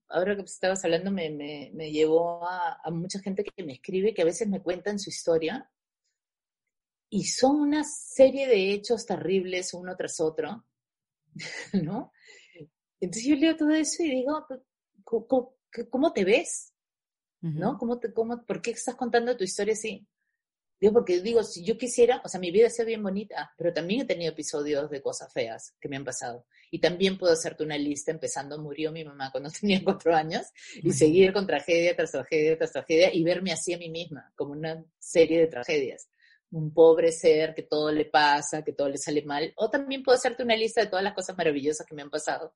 S2: ahora que estabas hablando, me, me, llevó a, mucha gente que me escribe, que a veces me cuentan su historia, y son una serie de hechos terribles uno tras otro, [laughs] ¿no? Entonces yo leo todo eso y digo, ¿cómo, te ves? ¿No? ¿Cómo te, cómo, ¿Por qué estás contando tu historia así? Digo, porque digo, si yo quisiera, o sea, mi vida sido bien bonita, pero también he tenido episodios de cosas feas que me han pasado. Y también puedo hacerte una lista empezando, murió mi mamá cuando [laughs] tenía cuatro años, y seguir con tragedia tras tragedia tras tragedia y verme así a mí misma, como una serie de tragedias. Un pobre ser que todo le pasa, que todo le sale mal. O también puedo hacerte una lista de todas las cosas maravillosas que me han pasado.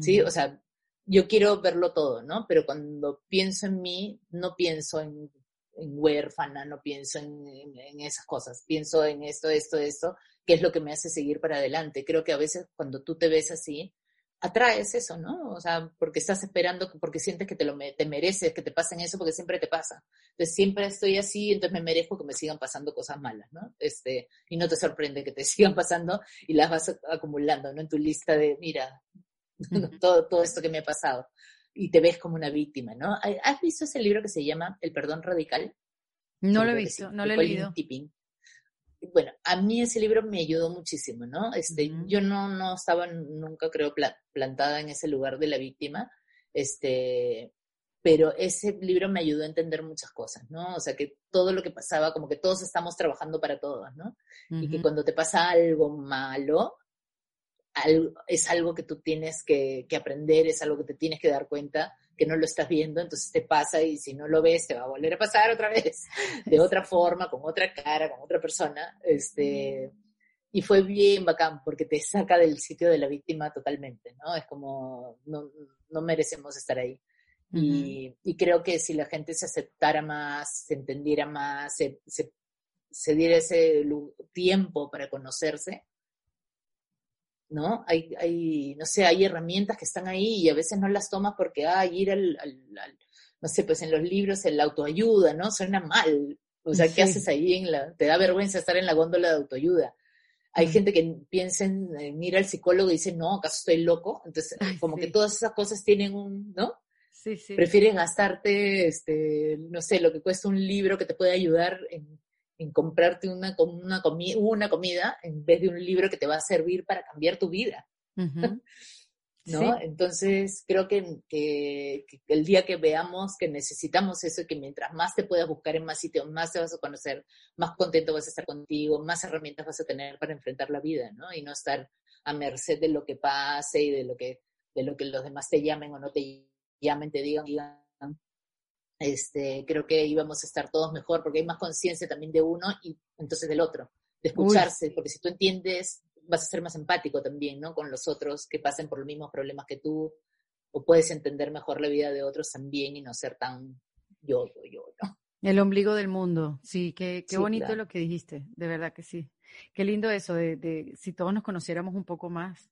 S2: ¿Sí? O sea, yo quiero verlo todo, ¿no? Pero cuando pienso en mí, no pienso en en huérfana, no pienso en, esas cosas, pienso en esto, esto, esto, que es lo que me hace seguir para adelante. Creo que a veces cuando tú te ves así, atraes eso, ¿no? O sea, porque estás esperando, porque sientes que te lo te mereces, que te pasen eso, porque siempre te pasa. Entonces siempre estoy así, entonces me merezco que me sigan pasando cosas malas, ¿no? Este, y no te sorprende que te [laughs] sigan pasando y las vas acumulando, ¿no? En tu lista de, mira, [laughs] todo, todo esto que me ha pasado y te ves como una víctima, ¿no? ¿Has visto ese libro que se llama El perdón radical?
S1: No lo he visto, no lo he leído.
S2: Bueno, a mí ese libro me ayudó muchísimo, ¿no? Este, Yo no, no estaba nunca, creo, plantada en ese lugar de la víctima, este, pero ese libro me ayudó a entender muchas cosas, ¿no? O sea, que todo lo que pasaba, como que todos estamos trabajando para todos, ¿no? Y que cuando te pasa algo malo, es algo que tú tienes que, aprender, es algo que te tienes que dar cuenta que no lo estás viendo, entonces te pasa y si no lo ves te va a volver a pasar otra vez, [laughs] de otra forma, con otra cara, con otra persona. Este, y fue bien bacán porque te saca del sitio de la víctima totalmente, ¿no? Es como, no, no merecemos estar ahí. y, creo que si la gente se aceptara más, se entendiera más, se, se, se diera ese tiempo para conocerse, ¿no? Hay, hay, no sé, hay herramientas que están ahí y a veces no las tomas porque, ay, ir al, no sé, pues en los libros el autoayuda, ¿no? Suena mal. O sea, ¿qué haces ahí en la, te da vergüenza estar en la góndola de autoayuda? Hay gente que piensa en, ir al psicólogo y dice, no, ¿acaso estoy loco? Entonces, como que todas esas cosas tienen un, ¿no?
S1: Sí, sí.
S2: Prefieren gastarte, este, no sé, lo que cuesta un libro que te puede ayudar en en comprarte una, una, una comida en vez de un libro que te va a servir para cambiar tu vida. [laughs] ¿no? Entonces, creo que, que, el día que veamos que necesitamos eso, que mientras más te puedas buscar en más sitios, más te vas a conocer, más contento vas a estar contigo, más herramientas vas a tener para enfrentar la vida, ¿no? Y no estar a merced de lo que pase y de lo que, de lo que los demás te llamen o no te llamen, te digan, digan. Este, creo que íbamos a estar todos mejor porque hay más conciencia también de uno y entonces del otro, de escucharse, porque si tú entiendes vas a ser más empático también, ¿no? Con los otros que pasen por los mismos problemas que tú, o puedes entender mejor la vida de otros también y no ser tan yo, yo, yo, ¿no?
S1: El ombligo del mundo, sí, qué, qué bonito lo que dijiste, de verdad que sí. Qué lindo eso, de, de, si todos nos conociéramos un poco más,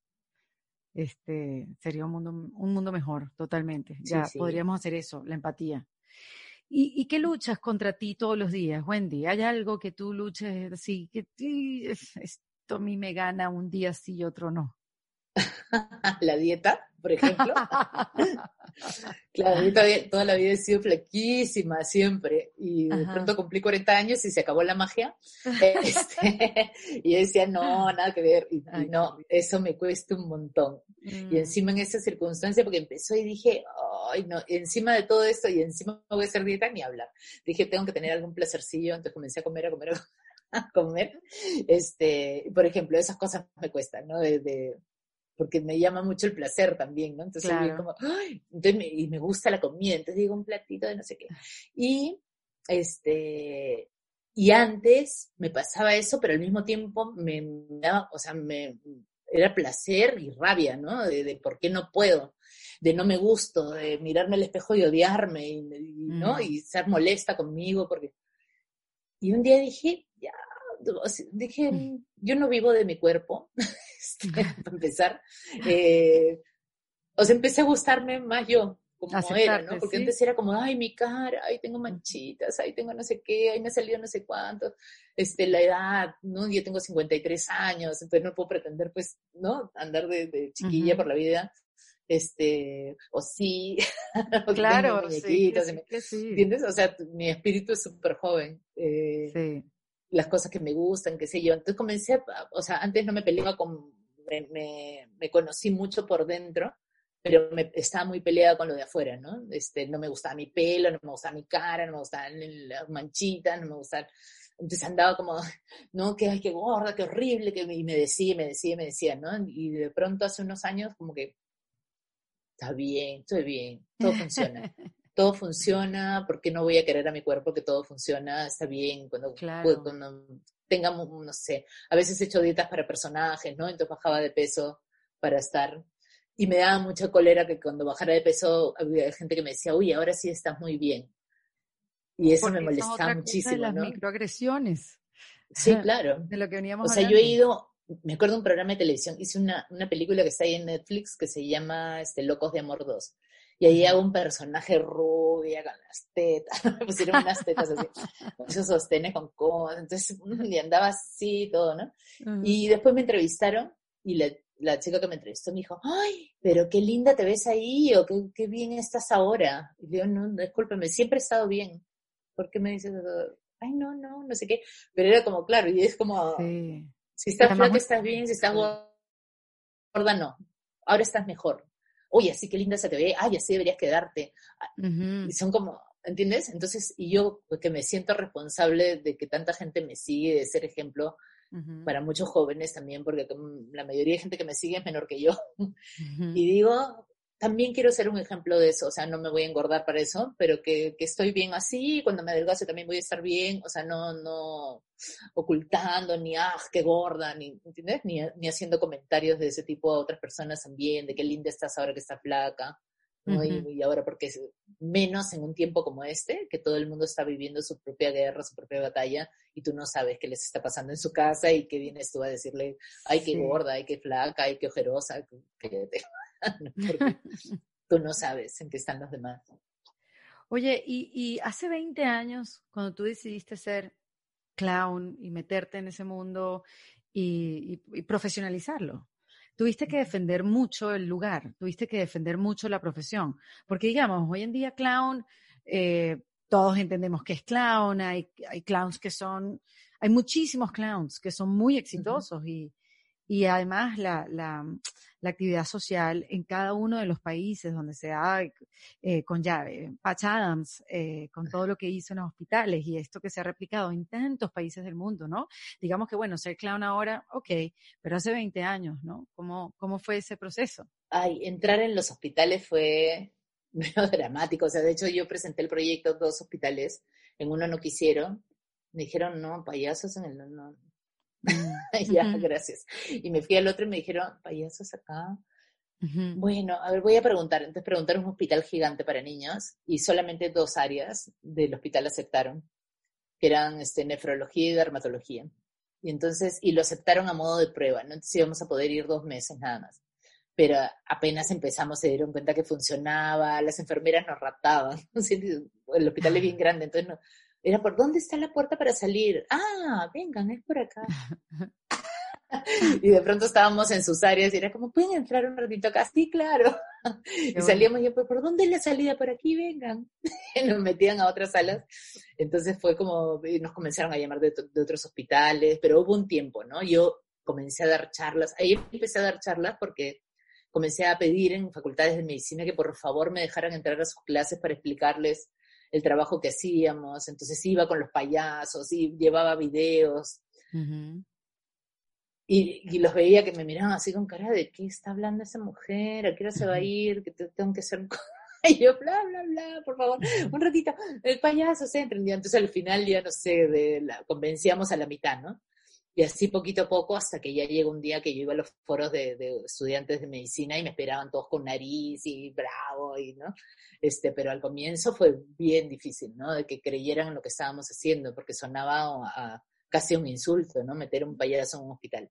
S1: este, sería un mundo, un mundo mejor, totalmente. Ya podríamos hacer eso, la empatía. ¿Y, ¿Y, qué luchas contra ti todos los días, Wendy? ¿Hay algo que tú luches así, que a mí me gana un día sí y otro no. [laughs]
S2: la dieta, por ejemplo. [laughs] claro, toda la vida he sido flaquísima, siempre. Y de pronto cumplí 40 años y se acabó la magia. [laughs] Este, y yo decía, no, nada que ver. Y, no, eso me cuesta un montón. Y mm. encima en esa circunstancia, porque empezó y dije, ay, no, encima de todo esto y encima no voy a hacer dieta ni hablar. Dije, tengo que tener algún placercillo. Entonces comencé a comer, a comer, a comer a comer. Este, por ejemplo, esas cosas me cuestan, ¿no? De, porque me llama mucho el placer también, ¿no? Entonces, como, me, y me gusta la comida, entonces digo un platito de no sé qué. Y, este, y antes me pasaba eso, pero al mismo tiempo me daba, o sea, me, era placer y rabia, ¿no? De, por qué no puedo, de no me gusto, de mirarme al espejo y odiarme, y, ¿no? Mm. Y ser molesta conmigo, porque... Y un día dije, ya, dije, mm. yo no vivo de mi cuerpo, [laughs] este, [laughs] para empezar. Eh, o sea, empecé a gustarme más yo, como era, ¿no? Porque antes era como, ay, mi cara, ay, tengo manchitas, ay, tengo no sé qué, ay, me ha salido no sé cuánto, este, la edad, ¿no? Yo tengo 53 años, entonces no puedo pretender, pues, ¿no? Andar de, chiquilla por la vida, este, o sí, [laughs]
S1: claro, sí,
S2: ¿entiendes? O sea, mi espíritu es súper joven. Eh, sí las cosas que me gustan, qué sé yo. Entonces comencé, o sea, antes no me peleaba con, me, me, conocí mucho por dentro, pero me, estaba muy peleada con lo de afuera, ¿no? Este, no me gustaba mi pelo, no me gustaba mi cara, no me gustaban las manchitas, no me gustaban... Entonces andaba como, [laughs] no, que ay, qué gorda, qué horrible, que, y me decía, me decía, me decía, ¿no? Y de pronto hace unos años como que, está bien, estoy bien, todo funciona. [laughs] todo funciona, ¿por qué no voy a querer a mi cuerpo que todo funciona? Está bien, cuando, cuando tengamos, no sé, a veces he hecho dietas para personajes, ¿no? Entonces bajaba de peso para estar. Y me daba mucha cólera que cuando bajara de peso había gente que me decía, uy, ahora sí estás muy bien. Y eso me molestaba muchísimo.
S1: las microagresiones.
S2: Sí, [laughs] claro.
S1: De lo que veníamos
S2: O sea, yo he ido, me acuerdo de un programa de televisión, hice una, una película que está ahí en Netflix que se llama este, Locos de Amor 2 y ahí hago un personaje rubia con las tetas, [laughs] me pusieron unas tetas así, [laughs] esos sostenes con cómodos, entonces [laughs] y andaba así todo, ¿no? Y después me entrevistaron y la, la, chica que me entrevistó me dijo, ay, pero qué linda te ves ahí, o qué, qué bien estás ahora. Y yo, no, discúlpeme, siempre he estado bien. ¿Por qué me dices eso? Ay, no, no, no sé qué. Pero era como, claro, y es como, si estás flaca estás bien, si estás gorda no. Ahora estás mejor oye, así que linda se te ve, ay, así deberías quedarte. Y son como, ¿entiendes? Entonces, y yo pues, que me siento responsable de que tanta gente me sigue, de ser ejemplo para muchos jóvenes también, porque la mayoría de gente que me sigue es menor que yo. Y digo, también quiero ser un ejemplo de eso, o sea, no me voy a engordar para eso, pero que, que estoy bien así, cuando me adelgace también voy a estar bien, o sea, no, no ocultando, ni, ah, qué gorda, ni, ¿entiendes? Ni, ni haciendo comentarios de ese tipo a otras personas también, de qué linda estás ahora que estás flaca, ¿no? y, ahora porque es menos en un tiempo como este, que todo el mundo está viviendo su propia guerra, su propia batalla, y tú no sabes qué les está pasando en su casa y que vienes tú a decirle, ay, qué gorda, ay, qué flaca, ay, qué ojerosa, [laughs] tú no sabes en qué están los demás.
S1: Oye, y, hace 20 años, cuando tú decidiste ser clown y meterte en ese mundo y, profesionalizarlo, tuviste que defender mucho el lugar, tuviste que defender mucho la profesión, porque digamos, hoy en día clown, eh, todos entendemos que es clown, hay, hay clowns que son, hay muchísimos clowns que son muy exitosos y, y además la, la, actividad social en cada uno de los países donde se da eh, con llave. Patch Adams, eh, con todo lo que hizo en los hospitales y esto que se ha replicado en tantos países del mundo, ¿no? Digamos que, bueno, ser clown ahora, ok, pero hace 20 años, ¿no? ¿Cómo, cómo fue ese proceso?
S2: Ay, entrar en los hospitales fue [laughs] medio dramático. O sea, de hecho yo presenté el proyecto dos hospitales, en uno no quisieron, me dijeron, no, payasos en el... No, Mm, [laughs] ya, gracias. Y me fui al otro y me dijeron, payasos acá. Bueno, a ver, voy a preguntar. Entonces preguntaron un hospital gigante para niños y solamente dos áreas del hospital aceptaron, que eran este, nefrología y dermatología. Y entonces, y lo aceptaron a modo de prueba, ¿no? Entonces íbamos a poder ir dos meses nada más. Pero apenas empezamos se dieron cuenta que funcionaba, las enfermeras nos rataban. [laughs] El hospital es bien grande, entonces no, era por dónde está la puerta para salir. Ah, vengan, es por acá. [laughs] y de pronto estábamos en sus áreas y era como, ¿pueden entrar un ratito acá? Sí, claro. y salíamos y yo, ¿por dónde es la salida? Por aquí, vengan. y [laughs] nos metían a otras salas. Entonces fue como, nos comenzaron a llamar de, de, otros hospitales, pero hubo un tiempo, ¿no? Yo comencé a dar charlas. Ahí empecé a dar charlas porque comencé a pedir en facultades de medicina que por favor me dejaran entrar a sus clases para explicarles el trabajo que hacíamos, entonces iba con los payasos y llevaba videos. y, los veía que me miraban así con cara de ¿qué está hablando esa mujer? ¿A qué hora se va a ir? Que tengo que hacer [laughs] y yo, bla, bla, bla, por favor, un ratito, el payaso se entendió. Entonces al final ya, no sé, de la, convencíamos a la mitad, ¿no? Y así poquito a poco hasta que ya llegó un día que yo iba a los foros de, de, estudiantes de medicina y me esperaban todos con nariz y bravo y, ¿no? Este, pero al comienzo fue bien difícil, ¿no? De que creyeran en lo que estábamos haciendo, porque sonaba a, casi un insulto, ¿no? Meter un payaso en un hospital.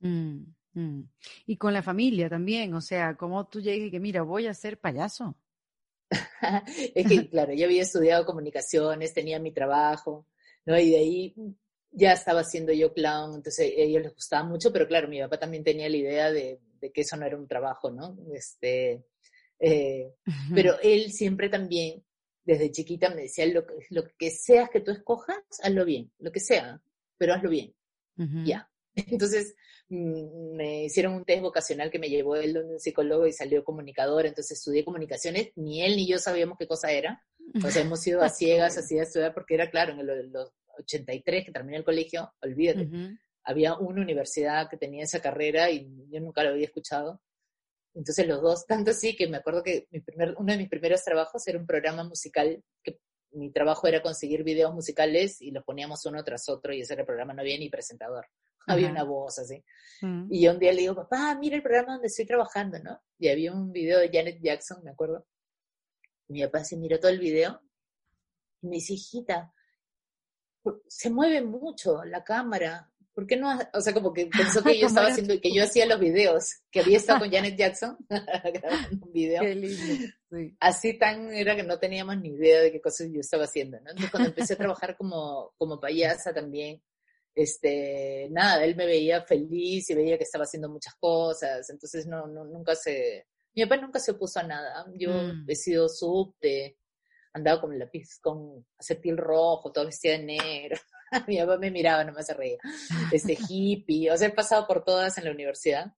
S1: Mm, mm. Y con la familia también, o sea, como tú llegas y que, mira, voy a ser payaso. [laughs]
S2: es que, claro, yo había estudiado comunicaciones, tenía mi trabajo, ¿no? Y de ahí ya estaba haciendo yo clown, entonces a ellos les gustaba mucho, pero claro, mi papá también tenía la idea de, de que eso no era un trabajo, ¿no? Este, eh, pero él siempre también, desde chiquita, me decía, lo, lo que seas que tú escojas, hazlo bien, lo que sea, pero hazlo bien. Ya. [laughs] Entonces, mm, me hicieron un test vocacional que me llevó él donde un psicólogo y salió comunicador, entonces estudié comunicaciones, ni él ni yo sabíamos qué cosa era, o sea, hemos ido a ciegas así a estudiar porque era claro, en los 83 que terminé el colegio, olvídate, había una universidad que tenía esa carrera y yo nunca lo había escuchado, entonces los dos, [laughs] tanto así que me acuerdo que mi primer, uno de mis primeros trabajos era un programa musical, que mi trabajo era conseguir videos musicales y los poníamos uno tras otro y ese era el programa, no había ni presentador, [laughs] había una voz así. Mm. Y yo un día le digo, papá, mira el programa donde estoy trabajando, ¿no? Y había un video de Janet Jackson, me acuerdo. Y mi papá se miró todo el video y me dice, hijita, se mueve mucho la cámara, ¿por qué no? O sea, como que pensó que [laughs] yo estaba haciendo, que yo hacía los videos, que había estado con [laughs] Janet Jackson [laughs] grabando un video. Qué lindo. Así tan era que no teníamos ni idea de qué cosas yo estaba haciendo, ¿no? Entonces cuando empecé a trabajar como, como payasa también, este, nada, él me veía feliz y veía que estaba haciendo muchas cosas, entonces no, no nunca se, mi papá nunca se opuso a nada. Yo mm. he sido subte, andaba con lápiz, con acetil rojo, todo vestida de negro. [laughs] mi papá me miraba, no me hace reír. Este [laughs] hippie, o sea, he pasado por todas en la universidad.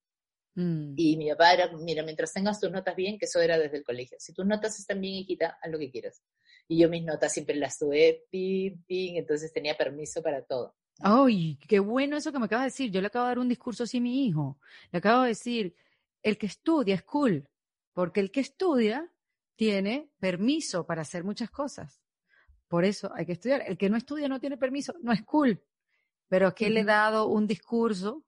S2: Mm. Y mi papá era, mira, mientras tengas tus notas bien, que eso era desde el colegio. Si tus notas están bien, hijita, haz lo que quieras. Y yo mis notas siempre las tuve, ping, ping, entonces tenía permiso para todo.
S1: ¡Ay, qué bueno eso que me acabas de decir! Yo le acabo de dar un discurso así a mi hijo. Le acabo de decir, el que estudia es cool, porque el que estudia tiene permiso para hacer muchas cosas. Por eso hay que estudiar. El que no estudia no tiene permiso, no es cool. Pero es que le he dado un discurso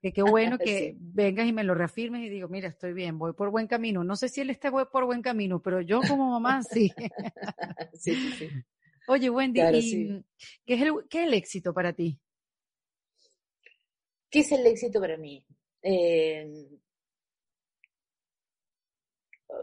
S1: que qué [laughs] bueno que vengas y me lo reafirmes y digo, mira, estoy bien, voy por buen camino. No sé si él está por buen camino, pero yo como mamá sí. [laughs] sí, sí, Oye, Wendy, ¿qué, es el, ¿qué es el éxito para ti?
S2: ¿Qué es el éxito para mí? Eh,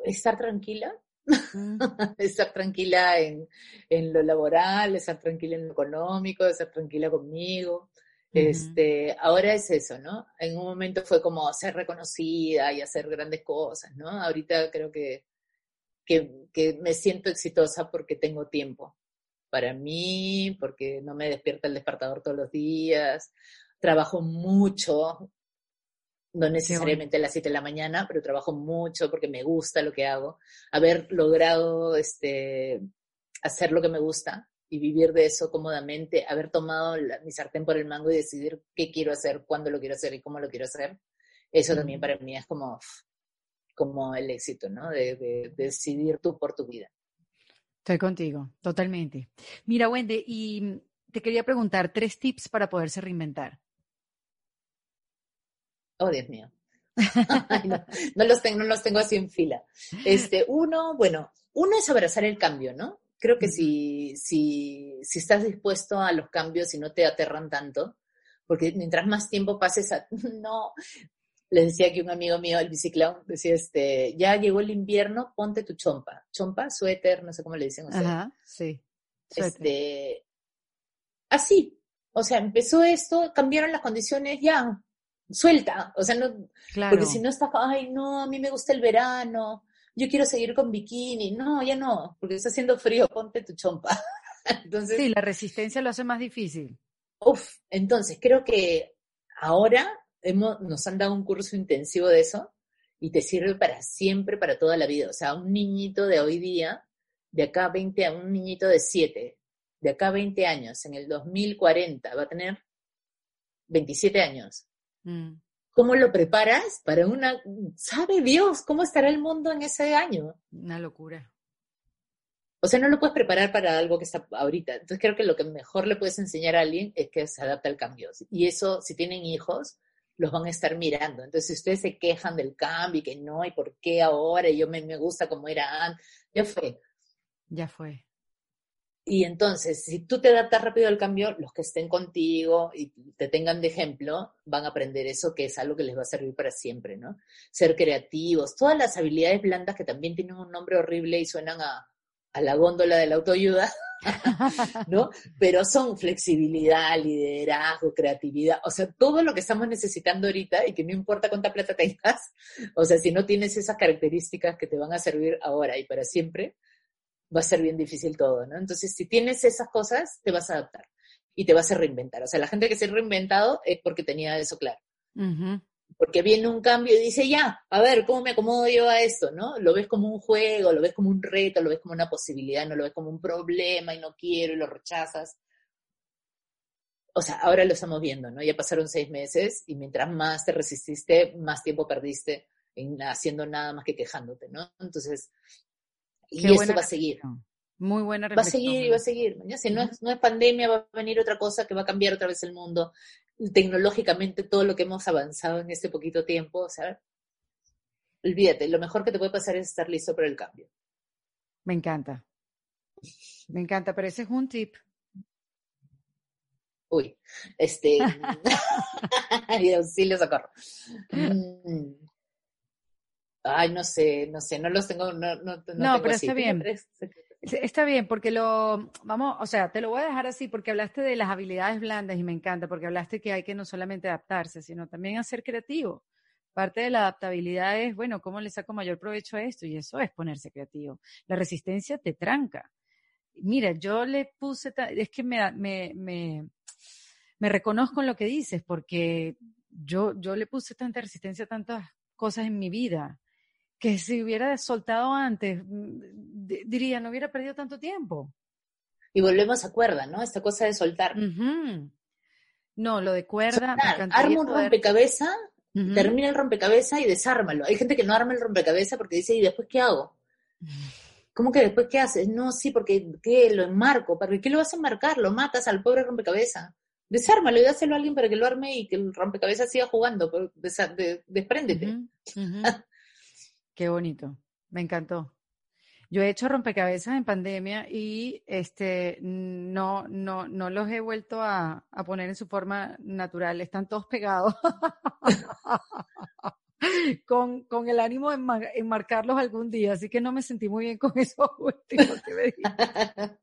S2: estar tranquila, mm. [laughs] estar tranquila en, en, lo laboral, estar tranquila en lo económico, estar tranquila conmigo. Este, ahora es eso, ¿no? En un momento fue como ser reconocida y hacer grandes cosas, ¿no? Ahorita creo que, que, que me siento exitosa porque tengo tiempo para mí, porque no me despierta el despertador todos los días, trabajo mucho, no necesariamente a las 7 de la mañana, pero trabajo mucho porque me gusta lo que hago. Haber logrado este, hacer lo que me gusta y vivir de eso cómodamente, haber tomado mi sartén por el mango y decidir qué quiero hacer, cuándo lo quiero hacer y cómo lo quiero hacer, eso también para mí es como, como el éxito, ¿no? De, de decidir tú por tu vida.
S1: Estoy contigo, totalmente. Mira, Wendy, y te quería preguntar tres tips para poderse reinventar.
S2: Oh, Dios mío. [laughs] no, los tengo, no los tengo así en fila. Este, uno, bueno, uno es abrazar el cambio, ¿no? Creo que si, si, si estás dispuesto a los cambios y no te aterran tanto, porque mientras más tiempo pases a, [laughs] no, les decía que un amigo mío, el biciclón, decía, este, ya llegó el invierno, ponte tu chompa. Chompa, suéter, no sé cómo le dicen ustedes.
S1: Ajá, sí.
S2: Este, así. O sea, empezó esto, cambiaron las condiciones, ya, suelta, o sea, no, porque si no está, ay, no, a mí me gusta el verano, yo quiero seguir con bikini, no, ya no, porque está haciendo frío, ponte tu chompa. [laughs]
S1: entonces, sí, la resistencia lo hace más difícil.
S2: Uf, entonces creo que ahora hemos, nos han dado un curso intensivo de eso y te sirve para siempre, para toda la vida. O sea, un niñito de hoy día, de acá 20 a un niñito de 7, de acá 20 años, en el 2040, va a tener 27 años. Mm. ¿Cómo lo preparas para una... ¿Sabe Dios cómo estará el mundo en ese año?
S1: Una locura.
S2: O sea, no lo puedes preparar para algo que está ahorita. Entonces creo que lo que mejor le puedes enseñar a alguien es que se adapte al cambio. Y eso, si tienen hijos, los van a estar mirando. Entonces, si ustedes se quejan del cambio y que no, y por qué ahora, y yo me, me gusta como era antes, ya fue.
S1: Ya fue.
S2: Y entonces, si tú te adaptas rápido al cambio, los que estén contigo y te tengan de ejemplo, van a aprender eso que es algo que les va a servir para siempre, ¿no? Ser creativos, todas las habilidades blandas que también tienen un nombre horrible y suenan a, la góndola de la autoayuda, [laughs] ¿no? Pero son flexibilidad, liderazgo, creatividad, o sea, todo lo que estamos necesitando ahorita y que no importa cuánta plata [laughs] tengas, o sea, si no tienes esas características que te van a servir ahora y para siempre, va a ser bien difícil todo, ¿no? Entonces, si tienes esas cosas, te vas a adaptar y te vas a reinventar. O sea, la gente que se ha reinventado es porque tenía eso claro. Porque viene un cambio y dice, ya, a ver, ¿cómo me acomodo yo a esto? ¿No? Lo ves como un juego, lo ves como un reto, lo ves como una posibilidad, no lo ves como un problema y no quiero y lo rechazas. O sea, ahora lo estamos viendo, ¿no? Ya pasaron seis meses y mientras más te resististe, más tiempo perdiste en haciendo nada más que quejándote, ¿no? Entonces, y eso va a seguir.
S1: Muy buena
S2: Va a seguir y va a seguir. Si no es, no es pandemia, va a venir otra cosa que va a cambiar otra vez el mundo. Tecnológicamente, todo lo que hemos avanzado en este poquito tiempo, o sea, olvídate, lo mejor que te puede pasar es estar listo para el cambio.
S1: Me encanta. Me encanta, pero ese es un tip.
S2: Uy, este. [laughs] [laughs] sí, le socorro. [laughs] Ay, no sé, no sé, no los tengo, no, no,
S1: no, pero está bien. Está bien, porque lo, vamos, o sea, te lo voy a dejar así porque hablaste de las habilidades blandas y me encanta, porque hablaste que hay que no solamente adaptarse, sino también hacer creativo. Parte de la adaptabilidad es, bueno, ¿cómo le saco mayor provecho a esto? Y eso es ponerse creativo. La resistencia te tranca. Mira, yo le puse, es que me, me, me, me reconozco en lo que dices, porque yo, yo le puse tanta resistencia a tantas cosas en mi vida que si hubiera soltado antes, mm, diría, no hubiera perdido tanto tiempo.
S2: Y volvemos a cuerda, ¿no? Esta cosa de soltar.
S1: No, lo de cuerda.
S2: Arma un rompecabezas, termina el rompecabezas y desármalo. Hay gente que no arma el rompecabezas porque dice, ¿y después qué hago? [laughs] ¿Cómo que después qué haces? No, sí, porque ¿qué? lo enmarco. ¿Para qué lo vas a enmarcar? Lo matas al pobre rompecabezas. Desármalo y dáselo a alguien para que lo arme y que el rompecabezas siga jugando. despréndete. [laughs]
S1: Qué bonito, me encantó. Yo he hecho rompecabezas en pandemia y este no, no, no los he vuelto a, poner en su forma natural. Están todos pegados. [laughs] con, con, el ánimo de enmarcarlos algún día, así que no me sentí muy bien con [laughs] eso últimos que me [laughs]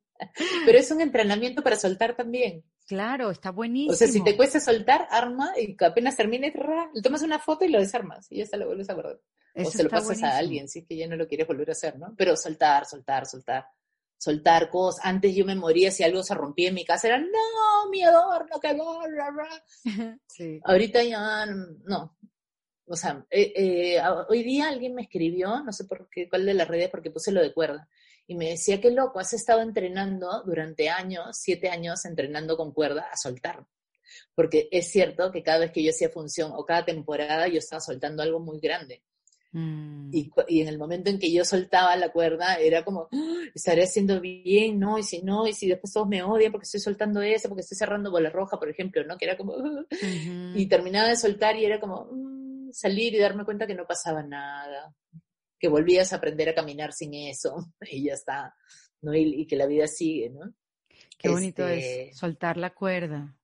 S2: Pero es un entrenamiento para soltar también.
S1: Claro, está buenísimo.
S2: O sea, si te cuesta soltar, arma y apenas termines, le tomas una foto y lo desarmas y ya está, lo vuelves a guardar o se lo pasas a alguien, si es que ya no lo quieres volver a hacer, ¿no? Pero soltar, soltar, soltar. Soltar cosas. Antes yo me moría si algo se rompía en mi casa, era, no, mi adorno bla, bla. [laughs] Sí. Ahorita ya, no. o sea, eh, eh, hoy día alguien me escribió, no sé por qué, cuál de las redes, porque puse lo de cuerda, y me decía, qué loco, has estado entrenando durante años, siete años entrenando con cuerda a soltar. Porque es cierto que cada vez que yo hacía función o cada temporada yo estaba soltando algo muy grande. Mm. Y, y, en el momento en que yo soltaba la cuerda, era como, ¡Ah! estaré haciendo bien, ¿no? Y si no, y si después todos me odian porque estoy soltando eso, porque estoy cerrando bola roja, por ejemplo, ¿no? Que era como, ¡Ah! y terminaba de soltar y era como, mm", salir y darme cuenta que no pasaba nada, que volvías a aprender a caminar sin eso, [laughs] y ya está, ¿no? Y, que la vida sigue, ¿no?
S1: Qué bonito es este soltar la cuerda.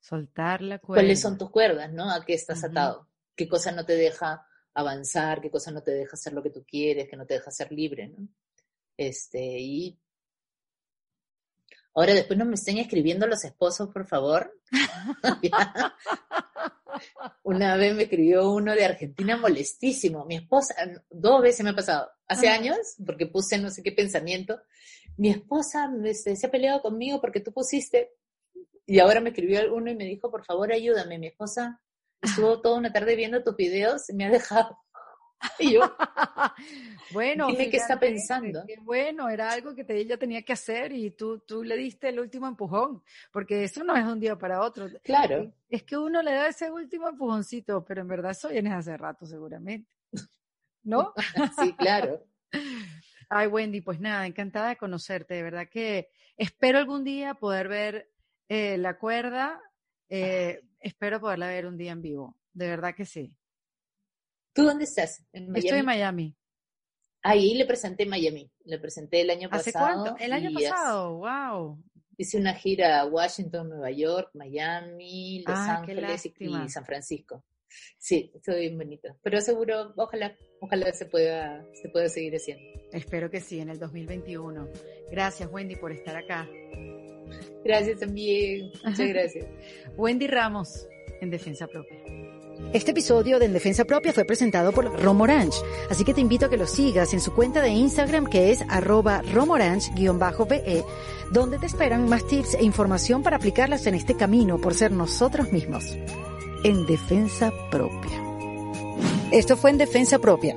S1: Soltar la cuerda.
S2: ¿Cuáles son tus cuerdas, no? ¿A qué estás atado? ¿Qué cosa no te deja avanzar, qué cosa no te deja hacer lo que tú quieres, que no te deja ser libre, ¿no? Este, y ahora después no me estén escribiendo los esposos, por favor. [laughs] Una vez me escribió uno de Argentina molestísimo. Mi esposa, dos veces me ha pasado, hace años, porque puse no sé qué pensamiento. Mi esposa este, se ha peleado conmigo porque tú pusiste, y ahora me escribió uno y me dijo, por favor, ayúdame. Mi esposa estuvo toda una tarde viendo tus videos y me ha dejado. [laughs] Y yo, [laughs]
S1: bueno,
S2: dime qué está pensando.
S1: bueno, era algo que ella tenía que hacer y tú, tú le diste el último empujón, porque eso no es un día para otro.
S2: Claro.
S1: Es que uno le da ese último empujoncito, pero en verdad eso viene hace rato seguramente. ¿No? [laughs]
S2: sí, claro.
S1: Ay, Wendy, pues nada, encantada de conocerte. De verdad que espero algún día poder ver eh, la cuerda. Eh, espero poderla ver un día en vivo. De verdad que sí.
S2: ¿Tú dónde estás? ¿En
S1: Estoy en Miami.
S2: Ahí le presenté Miami. Le presenté el año
S1: ¿Hace
S2: pasado.
S1: cuánto? El año pasado, wow.
S2: Hice una gira a Washington, Nueva York, Miami, Los Ángeles y, San Francisco. Sí, estoy bien bonito. Pero seguro, ojalá, ojalá se pueda, se pueda seguir haciendo.
S1: Espero que sí, en el 2021. Gracias, Wendy, por estar acá.
S2: Gracias también. Muchas gracias.
S1: Wendy Ramos, en Defensa Propia. Este episodio de En Defensa Propia fue presentado por Romorange, así que te invito a que lo sigas en su cuenta de Instagram que es arroba romorange-be, donde te esperan más tips e información para aplicarlas en este camino por ser nosotros mismos. En Defensa Propia. Esto fue En Defensa Propia,